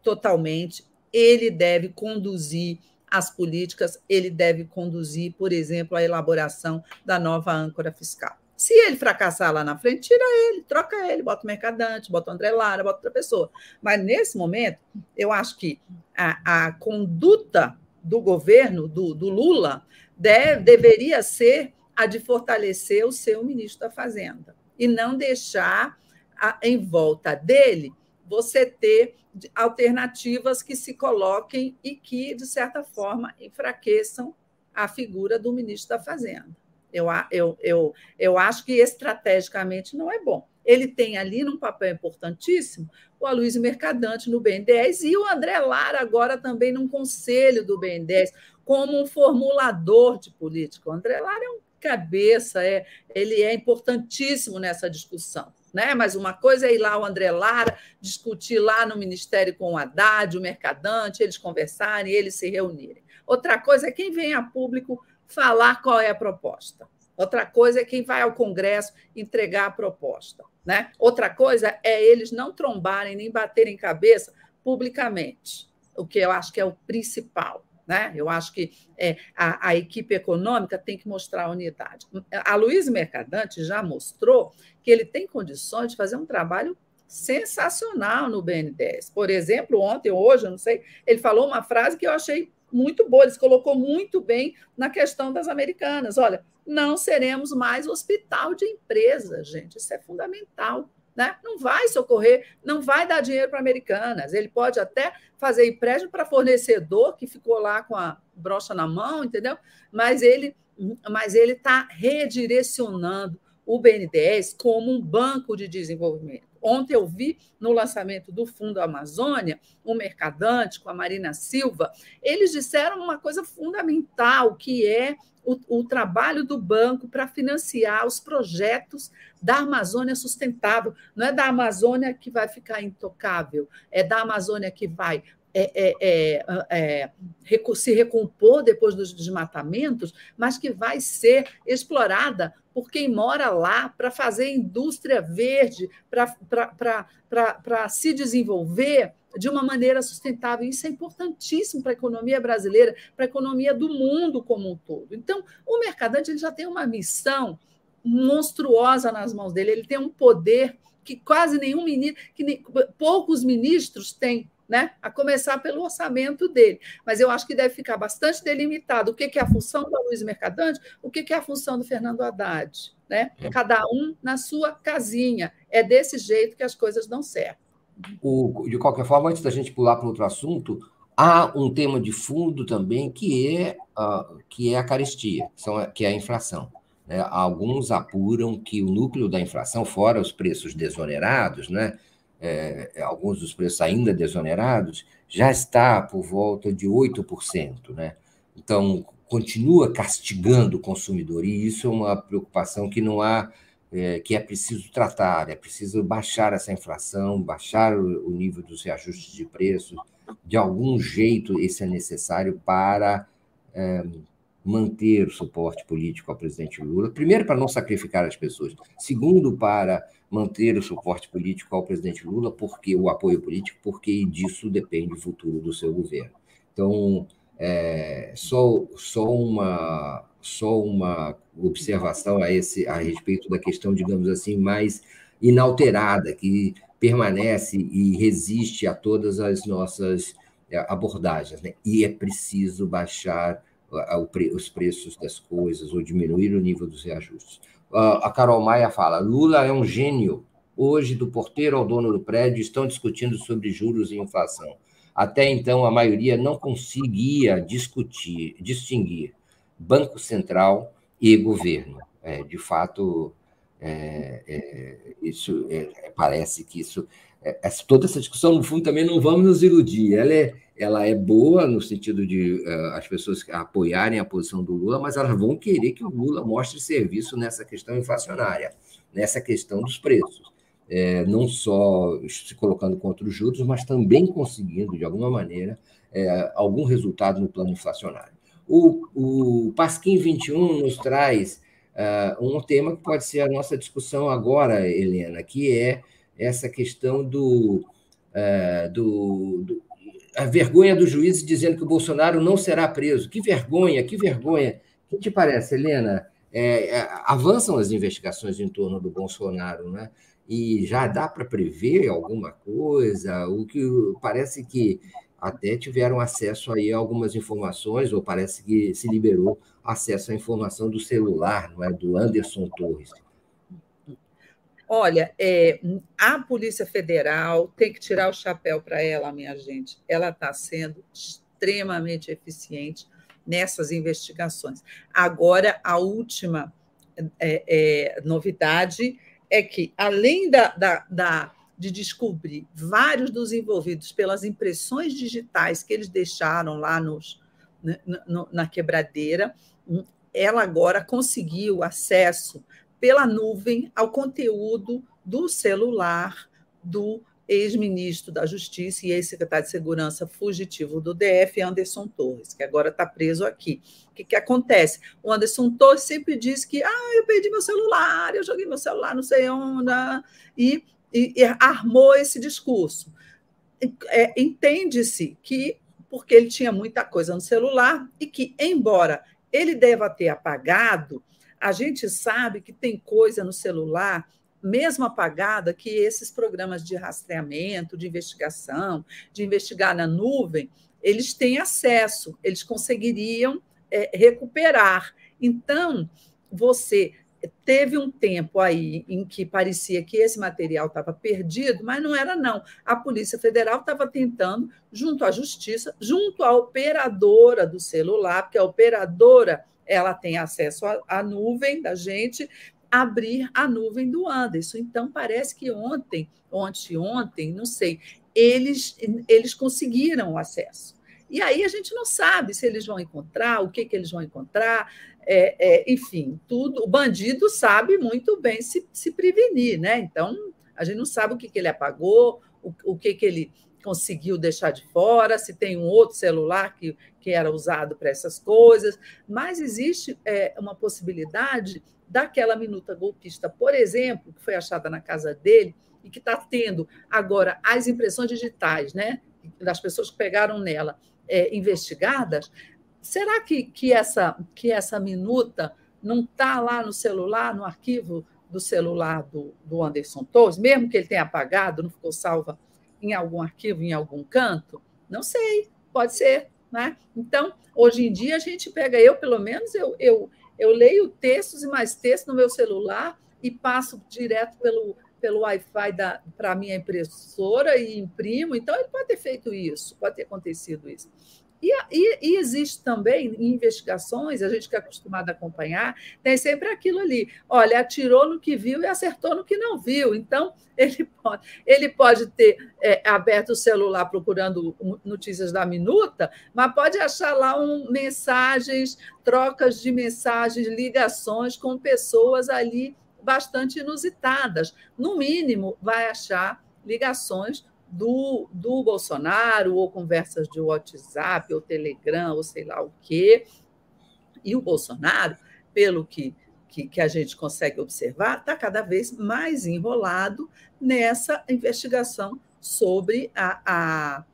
[SPEAKER 2] totalmente, ele deve conduzir as políticas, ele deve conduzir, por exemplo, a elaboração da nova âncora fiscal. Se ele fracassar lá na frente, tira ele, troca ele, bota o mercadante, bota o André Lara, bota outra pessoa. Mas nesse momento, eu acho que a, a conduta do governo, do, do Lula, deve, deveria ser a de fortalecer o seu ministro da Fazenda e não deixar a, em volta dele você ter alternativas que se coloquem e que, de certa forma, enfraqueçam a figura do ministro da Fazenda. Eu, eu, eu, eu acho que estrategicamente não é bom. Ele tem ali num papel importantíssimo o Aloysio Mercadante no BNDES e o André Lara agora também num conselho do BNDES, como um formulador de política. O André Lara é um cabeça, é, ele é importantíssimo nessa discussão. Né? Mas uma coisa é ir lá o André Lara discutir lá no Ministério com o Haddad, o Mercadante, eles conversarem, eles se reunirem. Outra coisa é quem vem a público falar qual é a proposta. Outra coisa é quem vai ao Congresso entregar a proposta. Né? Outra coisa é eles não trombarem nem baterem cabeça publicamente, o que eu acho que é o principal. Né? Eu acho que é, a, a, equipe econômica tem que mostrar a unidade. A Luiz Mercadante já mostrou que ele tem condições de fazer um trabalho sensacional no BNDES. Por exemplo, ontem hoje, eu não sei, ele falou uma frase que eu achei muito boa, ele se colocou muito bem na questão das americanas. Olha, não seremos mais hospital de empresa, gente, isso é fundamental. Né? Não vai socorrer, não vai dar dinheiro para americanas. Ele pode até fazer empréstimo para fornecedor que ficou lá com a brocha na mão, entendeu? Mas ele mas ele está redirecionando o BNDES como um banco de desenvolvimento. Ontem eu vi no lançamento do Fundo Amazônia, o Mercadante, com a Marina Silva, eles disseram uma coisa fundamental, que é o, o trabalho do banco para financiar os projetos da Amazônia sustentável. Não é da Amazônia que vai ficar intocável, é da Amazônia que vai é, é, é, é se recompor depois dos desmatamentos, mas que vai ser explorada por quem mora lá para fazer indústria verde, para se desenvolver de uma maneira sustentável. Isso é importantíssimo para a economia brasileira, para a economia do mundo como um todo. Então, o Mercadante ele já tem uma missão monstruosa nas mãos dele, ele tem um poder que quase nenhum ministro, que nem, poucos ministros têm né? a começar pelo orçamento dele. Mas eu acho que deve ficar bastante delimitado o que é a função da Luiz Mercadante, o que é a função do Fernando Haddad. Né? É. Cada um na sua casinha. É desse jeito que as coisas dão certo.
[SPEAKER 1] O, de qualquer forma, antes da gente pular para outro assunto, há um tema de fundo também que é, uh, que é a carestia, que, é a inflação. Né? Alguns apuram que o núcleo da inflação, fora os preços desonerados, né? É, alguns dos preços ainda desonerados, já está por volta de 8%. Né? Então, continua castigando o consumidor, e isso é uma preocupação que não há, é, que é preciso tratar, é preciso baixar essa inflação, baixar o, o nível dos reajustes de preços, de algum jeito isso é necessário para é, manter o suporte político ao presidente Lula, primeiro, para não sacrificar as pessoas, segundo, para manter o suporte político ao presidente Lula, porque o apoio político, porque disso depende o futuro do seu governo. Então, é, só, só, uma, só uma observação a, esse, a respeito da questão, digamos assim, mais inalterada, que permanece e resiste a todas as nossas é, abordagens. Né? E é preciso baixar os preços das coisas ou diminuir o nível dos reajustes. A Carol Maia fala: Lula é um gênio. Hoje, do porteiro ao dono do prédio, estão discutindo sobre juros e inflação. Até então, a maioria não conseguia discutir, distinguir Banco Central e governo. É, de fato, é, é, isso é, parece que isso é, toda essa discussão no fundo também não vamos nos iludir. Ela é, ela é boa no sentido de uh, as pessoas apoiarem a posição do Lula, mas elas vão querer que o Lula mostre serviço nessa questão inflacionária, nessa questão dos preços. É, não só se colocando contra os juros, mas também conseguindo, de alguma maneira, é, algum resultado no plano inflacionário. O, o Pasquim 21 nos traz uh, um tema que pode ser a nossa discussão agora, Helena, que é essa questão do, uh, do, do, a vergonha dos juízes dizendo que o Bolsonaro não será preso. Que vergonha, que vergonha. O que te parece, Helena? É, é, avançam as investigações em torno do Bolsonaro, né? E já dá para prever alguma coisa? O que parece que até tiveram acesso aí a algumas informações, ou parece que se liberou acesso à informação do celular, não é, do Anderson Torres.
[SPEAKER 2] Olha, é, a Polícia Federal tem que tirar o chapéu para ela, minha gente. Ela está sendo extremamente eficiente nessas investigações. Agora, a última é, é, novidade é que, além da, da, da, de descobrir vários dos envolvidos pelas impressões digitais que eles deixaram lá nos, na, na quebradeira, ela agora conseguiu acesso pela nuvem ao conteúdo do celular do ex-ministro da Justiça e ex-secretário de Segurança fugitivo do DF, Anderson Torres, que agora está preso aqui. O que, que acontece? O Anderson Torres sempre diz que ah, eu perdi meu celular, eu joguei meu celular não sei onde, e, e, e armou esse discurso. É, Entende-se que porque ele tinha muita coisa no celular e que, embora ele deva ter apagado a gente sabe que tem coisa no celular, mesmo apagada, que esses programas de rastreamento, de investigação, de investigar na nuvem, eles têm acesso, eles conseguiriam é, recuperar. Então, você teve um tempo aí em que parecia que esse material estava perdido, mas não era não. A Polícia Federal estava tentando, junto à Justiça, junto à operadora do celular, porque a operadora ela tem acesso à, nuvem da gente, abrir a nuvem do Anderson. Então, parece que ontem, ontem, ontem, não sei, eles, eles conseguiram o acesso. E aí a gente não sabe se eles vão encontrar, o que, que eles vão encontrar, é, é, enfim, tudo. O bandido sabe muito bem se, se prevenir, né? Então, a gente não sabe o que, que ele apagou, o, o que, que ele conseguiu deixar de fora, se tem um outro celular que, que era usado para essas coisas, mas existe é, uma possibilidade daquela minuta golpista, por exemplo, que foi achada na casa dele e que está tendo agora as impressões digitais, né, das pessoas que pegaram nela, é, investigadas. Será que, que, essa, que essa minuta não está lá no celular, no arquivo do celular do, do Anderson Torres, mesmo que ele tenha apagado, não ficou salva em algum arquivo, em algum canto? Não sei, pode ser. Né? Então, hoje em dia, a gente pega, eu pelo menos, eu, eu, eu leio textos e mais textos no meu celular e passo direto pelo, pelo Wi-Fi para a minha impressora e imprimo. Então, ele pode ter feito isso, pode ter acontecido isso. E, e, e, existe também em investigações, a gente que é acostumado a acompanhar, tem sempre aquilo ali: olha, atirou no que viu e acertou no que não viu. Então, <laughs> ele pode, ele pode ter é, aberto o celular procurando notícias da minuta, mas pode achar lá um, mensagens, trocas de mensagens, ligações com pessoas ali bastante inusitadas. No mínimo, vai achar ligações do, do Bolsonaro, ou conversas de WhatsApp, ou Telegram, ou sei lá o quê. E o Bolsonaro, pelo que, que, que a gente consegue observar, está cada vez mais enrolado nessa investigação sobre a, a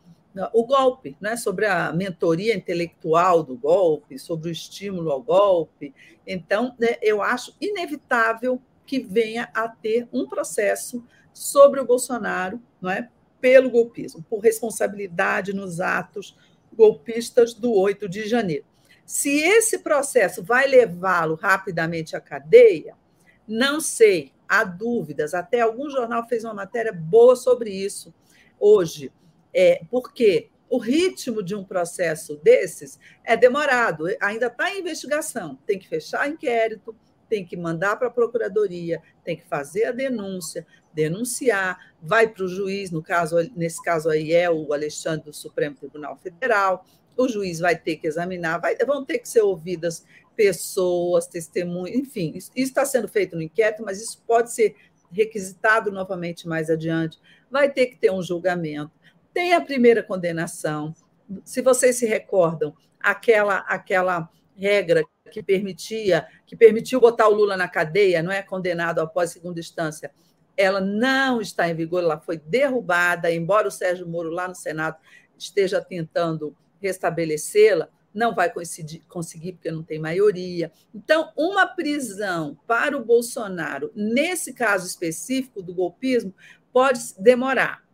[SPEAKER 2] o golpe, né? sobre a mentoria intelectual do golpe, sobre o estímulo ao golpe. Então, né, eu acho inevitável que venha a ter um processo sobre o Bolsonaro, não é? Pelo golpismo, por responsabilidade nos atos golpistas do 8 de janeiro. Se esse processo vai levá-lo rapidamente à cadeia, não sei, há dúvidas. Até algum jornal fez uma matéria boa sobre isso hoje. É, porque o ritmo de um processo desses é demorado, ainda está em investigação, tem que fechar inquérito, tem que mandar para a procuradoria, tem que fazer a denúncia, denunciar, vai para o juiz, no caso, nesse caso aí é o Alexandre do Supremo Tribunal Federal, o juiz vai ter que examinar, vai, vão ter que ser ouvidas pessoas, testemunhas, enfim, isso está sendo feito no inquérito, mas isso pode ser requisitado novamente mais adiante, vai ter que ter um julgamento. Tem a primeira condenação. Se vocês se recordam, aquela aquela regra que permitia que permitiu botar o Lula na cadeia, não é condenado após segunda instância, ela não está em vigor, ela foi derrubada, embora o Sérgio Moro lá no Senado esteja tentando restabelecê-la, não vai conseguir, conseguir porque não tem maioria. Então, uma prisão para o Bolsonaro, nesse caso específico do golpismo, pode demorar.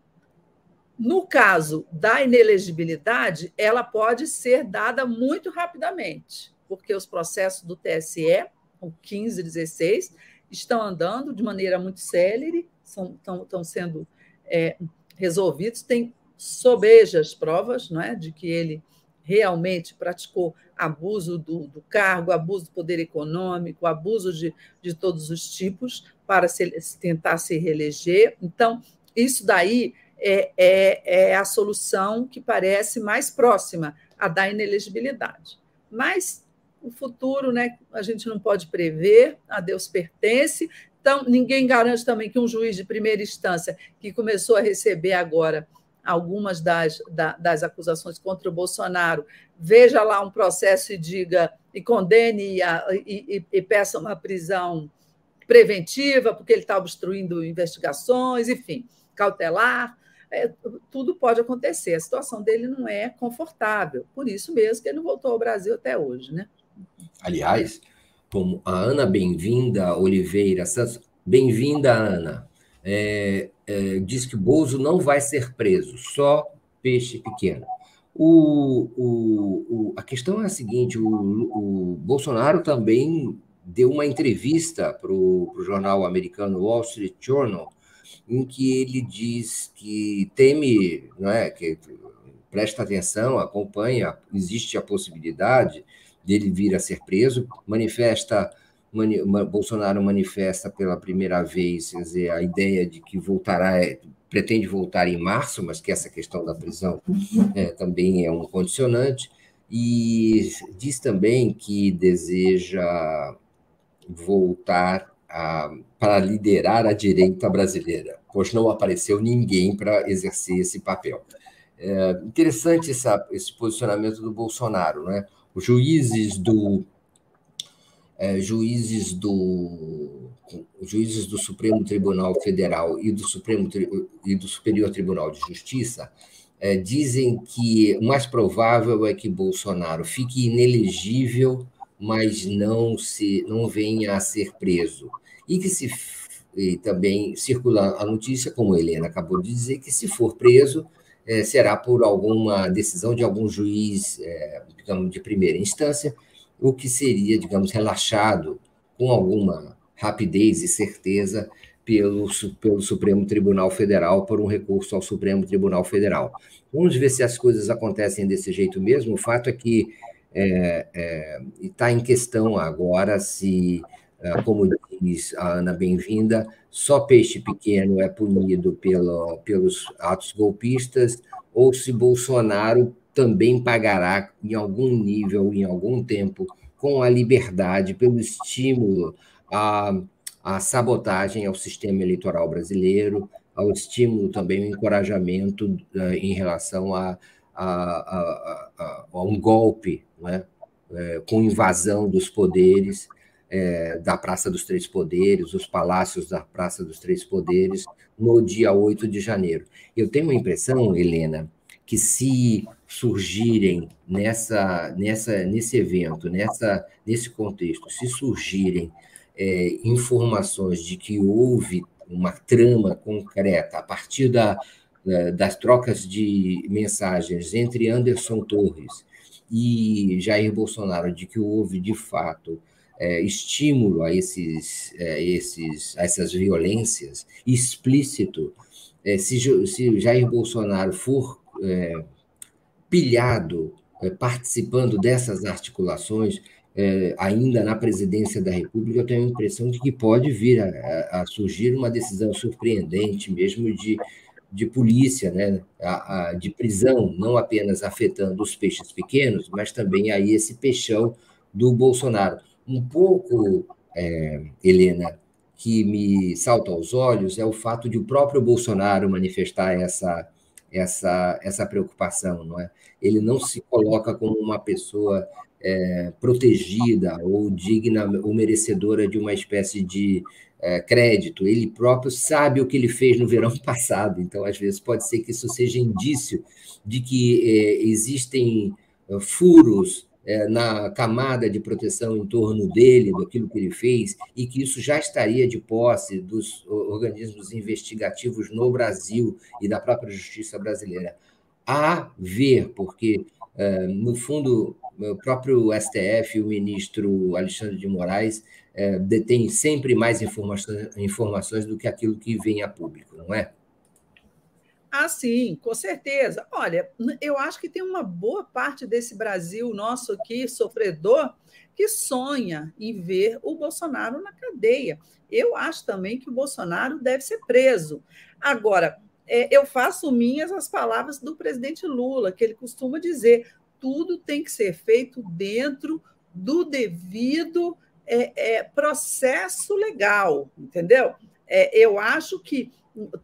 [SPEAKER 2] No caso da inelegibilidade, ela pode ser dada muito rapidamente, porque os processos do TSE, o 15 e 16, estão andando de maneira muito célere, são, estão, estão sendo é, resolvidos. Tem sobejas provas não é, de que ele realmente praticou abuso do, do cargo, abuso do poder econômico, abuso de, de todos os tipos para se, tentar se reeleger. Então, isso daí é, é, é a solução que parece mais próxima à da inelegibilidade. Mas o futuro, né, a gente não pode prever, a Deus pertence. Então, ninguém garante também que um juiz de primeira instância, que começou a receber agora algumas das, das acusações contra o Bolsonaro, veja lá um processo e diga e condene e, e, e peça uma prisão preventiva, porque ele está obstruindo investigações, enfim, cautelar. É, tudo pode acontecer. A situação dele não é confortável, por isso mesmo que ele não voltou ao Brasil até hoje, né?
[SPEAKER 1] Aliás, como a Ana Bem-vinda Oliveira Santos, bem-vinda, Ana é, é, diz que Bozo não vai ser preso, só peixe pequeno. O, o, o, a questão é a seguinte: o, o Bolsonaro também deu uma entrevista para o jornal americano Wall Street Journal, em que ele diz que teme, não é, que presta atenção, acompanha, existe a possibilidade dele vir a ser preso, manifesta mani, Bolsonaro manifesta pela primeira vez dizer, a ideia de que voltará, pretende voltar em março, mas que essa questão da prisão é, também é um condicionante, e diz também que deseja voltar a, para liderar a direita brasileira, pois não apareceu ninguém para exercer esse papel. É interessante essa, esse posicionamento do Bolsonaro, né? Juízes do é, juízes do juízes do Supremo Tribunal Federal e do Supremo e do Superior Tribunal de Justiça é, dizem que o mais provável é que Bolsonaro fique inelegível, mas não se não venha a ser preso. E que se e também circula a notícia, como a Helena acabou de dizer, que se for preso é, será por alguma decisão de algum juiz, é, digamos, de primeira instância, o que seria, digamos, relaxado com alguma rapidez e certeza pelo, pelo Supremo Tribunal Federal por um recurso ao Supremo Tribunal Federal. Vamos ver se as coisas acontecem desse jeito mesmo. O fato é que está é, é, tá em questão agora se, como diz a Ana Bem-vinda, só peixe pequeno é punido pelo, pelos atos golpistas ou se Bolsonaro também pagará em algum nível, em algum tempo, com a liberdade, pelo estímulo à, à sabotagem ao sistema eleitoral brasileiro, ao estímulo também, ao encorajamento uh, em relação a, a, a, a, um golpe né, é, com invasão dos poderes é, da Praça dos Três Poderes, os palácios da Praça dos Três Poderes, no dia 8 de janeiro. Eu tenho a impressão, Helena, que se surgirem nessa, nessa, nesse evento, nessa, nesse contexto, se surgirem é, informações de que houve uma trama concreta a partir da, das trocas de mensagens entre Anderson Torres e Jair Bolsonaro, de que houve de fato é, estímulo a, esses, é, esses, a essas violências explícito, é, se, se Jair Bolsonaro for é, pilhado é, participando dessas articulações, é, ainda na presidência da República, eu tenho a impressão de que pode vir a, a surgir uma decisão surpreendente, mesmo de, de polícia, né, a, a, de prisão, não apenas afetando os peixes pequenos, mas também aí esse peixão do Bolsonaro. Um pouco, é, Helena, que me salta aos olhos é o fato de o próprio Bolsonaro manifestar essa, essa, essa preocupação, não é? Ele não se coloca como uma pessoa é, protegida ou digna ou merecedora de uma espécie de é, crédito. Ele próprio sabe o que ele fez no verão <laughs> passado, então, às vezes, pode ser que isso seja indício de que é, existem é, furos é, na camada de proteção em torno dele, daquilo que ele fez, e que isso já estaria de posse dos organismos investigativos no Brasil e da própria justiça brasileira. A ver, porque, é, no fundo, o próprio STF o ministro Alexandre de Moraes é, detêm sempre mais informações, informações do que aquilo que vem a público, não é?
[SPEAKER 2] Ah, sim, com certeza. Olha, eu acho que tem uma boa parte desse Brasil nosso aqui, sofredor, que sonha em ver o Bolsonaro na cadeia. Eu acho também que o Bolsonaro deve ser preso. Agora, é, eu faço minhas as palavras do presidente Lula, que ele costuma dizer: tudo tem que ser feito dentro do devido é, é, processo legal, entendeu? É, eu acho que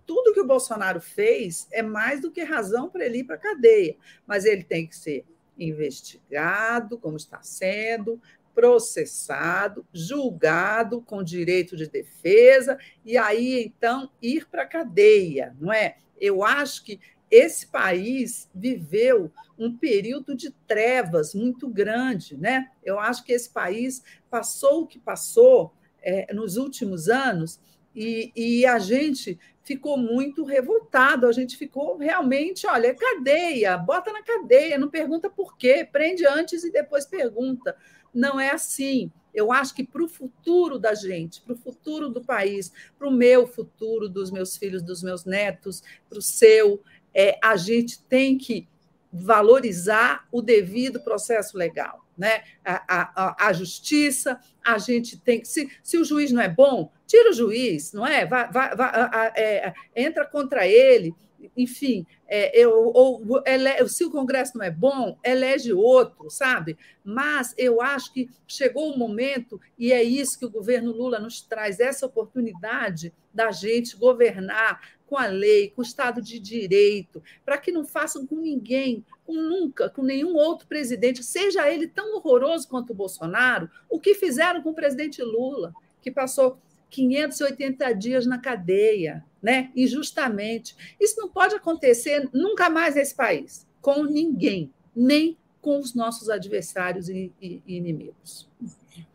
[SPEAKER 2] tudo que o Bolsonaro fez é mais do que razão para ele ir para a cadeia, mas ele tem que ser investigado, como está sendo, processado, julgado com direito de defesa, e aí então ir para a cadeia, não é? Eu acho que esse país viveu um período de trevas muito grande, né? Eu acho que esse país passou o que passou é, nos últimos anos e, e, a gente ficou muito revoltado, a gente ficou realmente, olha, cadeia, bota na cadeia, não pergunta por quê, prende antes e depois pergunta. Não é assim. Eu acho que para o futuro da gente, para o futuro do país, para o meu futuro, dos meus filhos, dos meus netos, para o seu, é, a gente tem que valorizar o devido processo legal. Né? A, a, a justiça, a gente tem que. Se, se o juiz não é bom, tira o juiz, não é? Vai, vai, vai é, entra contra ele, enfim, é, eu, ou, ele, se o Congresso não é bom, elege outro, sabe? Mas eu acho que chegou o momento, e é isso que o governo Lula nos traz, essa oportunidade da gente governar com a lei, com o Estado de Direito, para que não façam com ninguém, com nunca, com nenhum outro presidente, seja ele tão horroroso quanto o Bolsonaro, o que fizeram com o presidente Lula, que passou 580 dias na cadeia, né? injustamente. Isso não pode acontecer nunca mais nesse país, com ninguém, nem com os nossos adversários e, inimigos.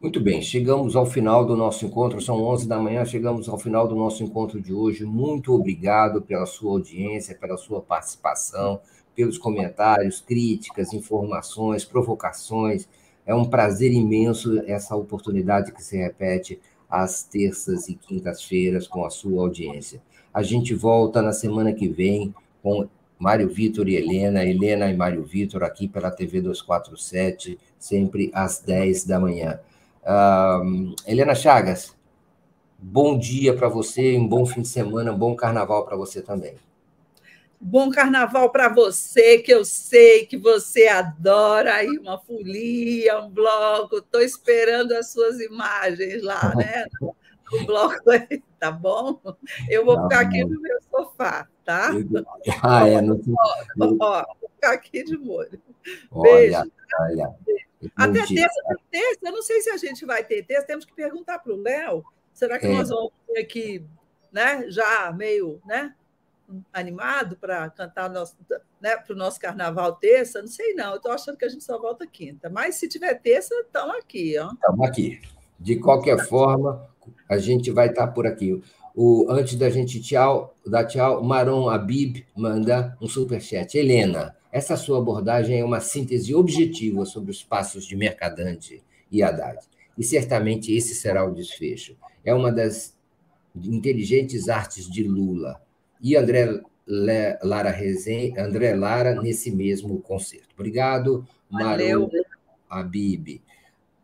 [SPEAKER 1] Muito bem, chegamos ao final do nosso encontro, são 11 da manhã, chegamos ao final do nosso encontro de hoje. Muito obrigado pela sua audiência, pela sua participação, pelos comentários, críticas, informações, provocações. É um prazer imenso essa oportunidade que se repete às terças e quintas-feiras com a sua audiência. A gente volta na semana que vem com Mário Vitor e Helena, Helena e Mário Vitor aqui pela TV 247, sempre às 10 da manhã. Uh, Helena Chagas, bom dia para você, um bom fim de semana, um bom carnaval para você também.
[SPEAKER 2] Bom carnaval para você, que eu sei que você adora aí uma folia, um bloco. Estou esperando as suas imagens lá, <laughs> né? O bloco aí, tá bom? Eu vou tá ficar bom. aqui no meu sofá, tá?
[SPEAKER 1] Ah, é. No...
[SPEAKER 2] Ó, ó, vou ficar aqui de molho.
[SPEAKER 1] Beijo. Olha, olha.
[SPEAKER 2] Até terça tem terça. Eu não sei se a gente vai ter terça. Temos que perguntar para o Léo. Será que é. nós vamos ter aqui, né, já meio né, animado para cantar nosso, né, para o nosso carnaval terça? Não sei, não. Eu estou achando que a gente só volta quinta. Mas se tiver terça, estamos aqui.
[SPEAKER 1] Estamos aqui. De qualquer forma, a gente vai estar por aqui. O, antes da gente tchau, dar tchau, Maron Abib manda um superchat. Helena, essa sua abordagem é uma síntese objetiva sobre os passos de Mercadante e Haddad. E certamente esse será o desfecho. É uma das inteligentes artes de Lula. E André Lara Rezen, André Lara nesse mesmo concerto. Obrigado, Maron Abib.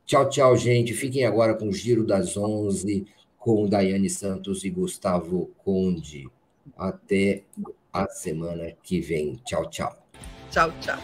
[SPEAKER 1] Tchau, tchau, gente. Fiquem agora com o Giro das Onze com Daiane Santos e Gustavo Conde. Até a semana que vem. Tchau, tchau.
[SPEAKER 2] Tchau, tchau.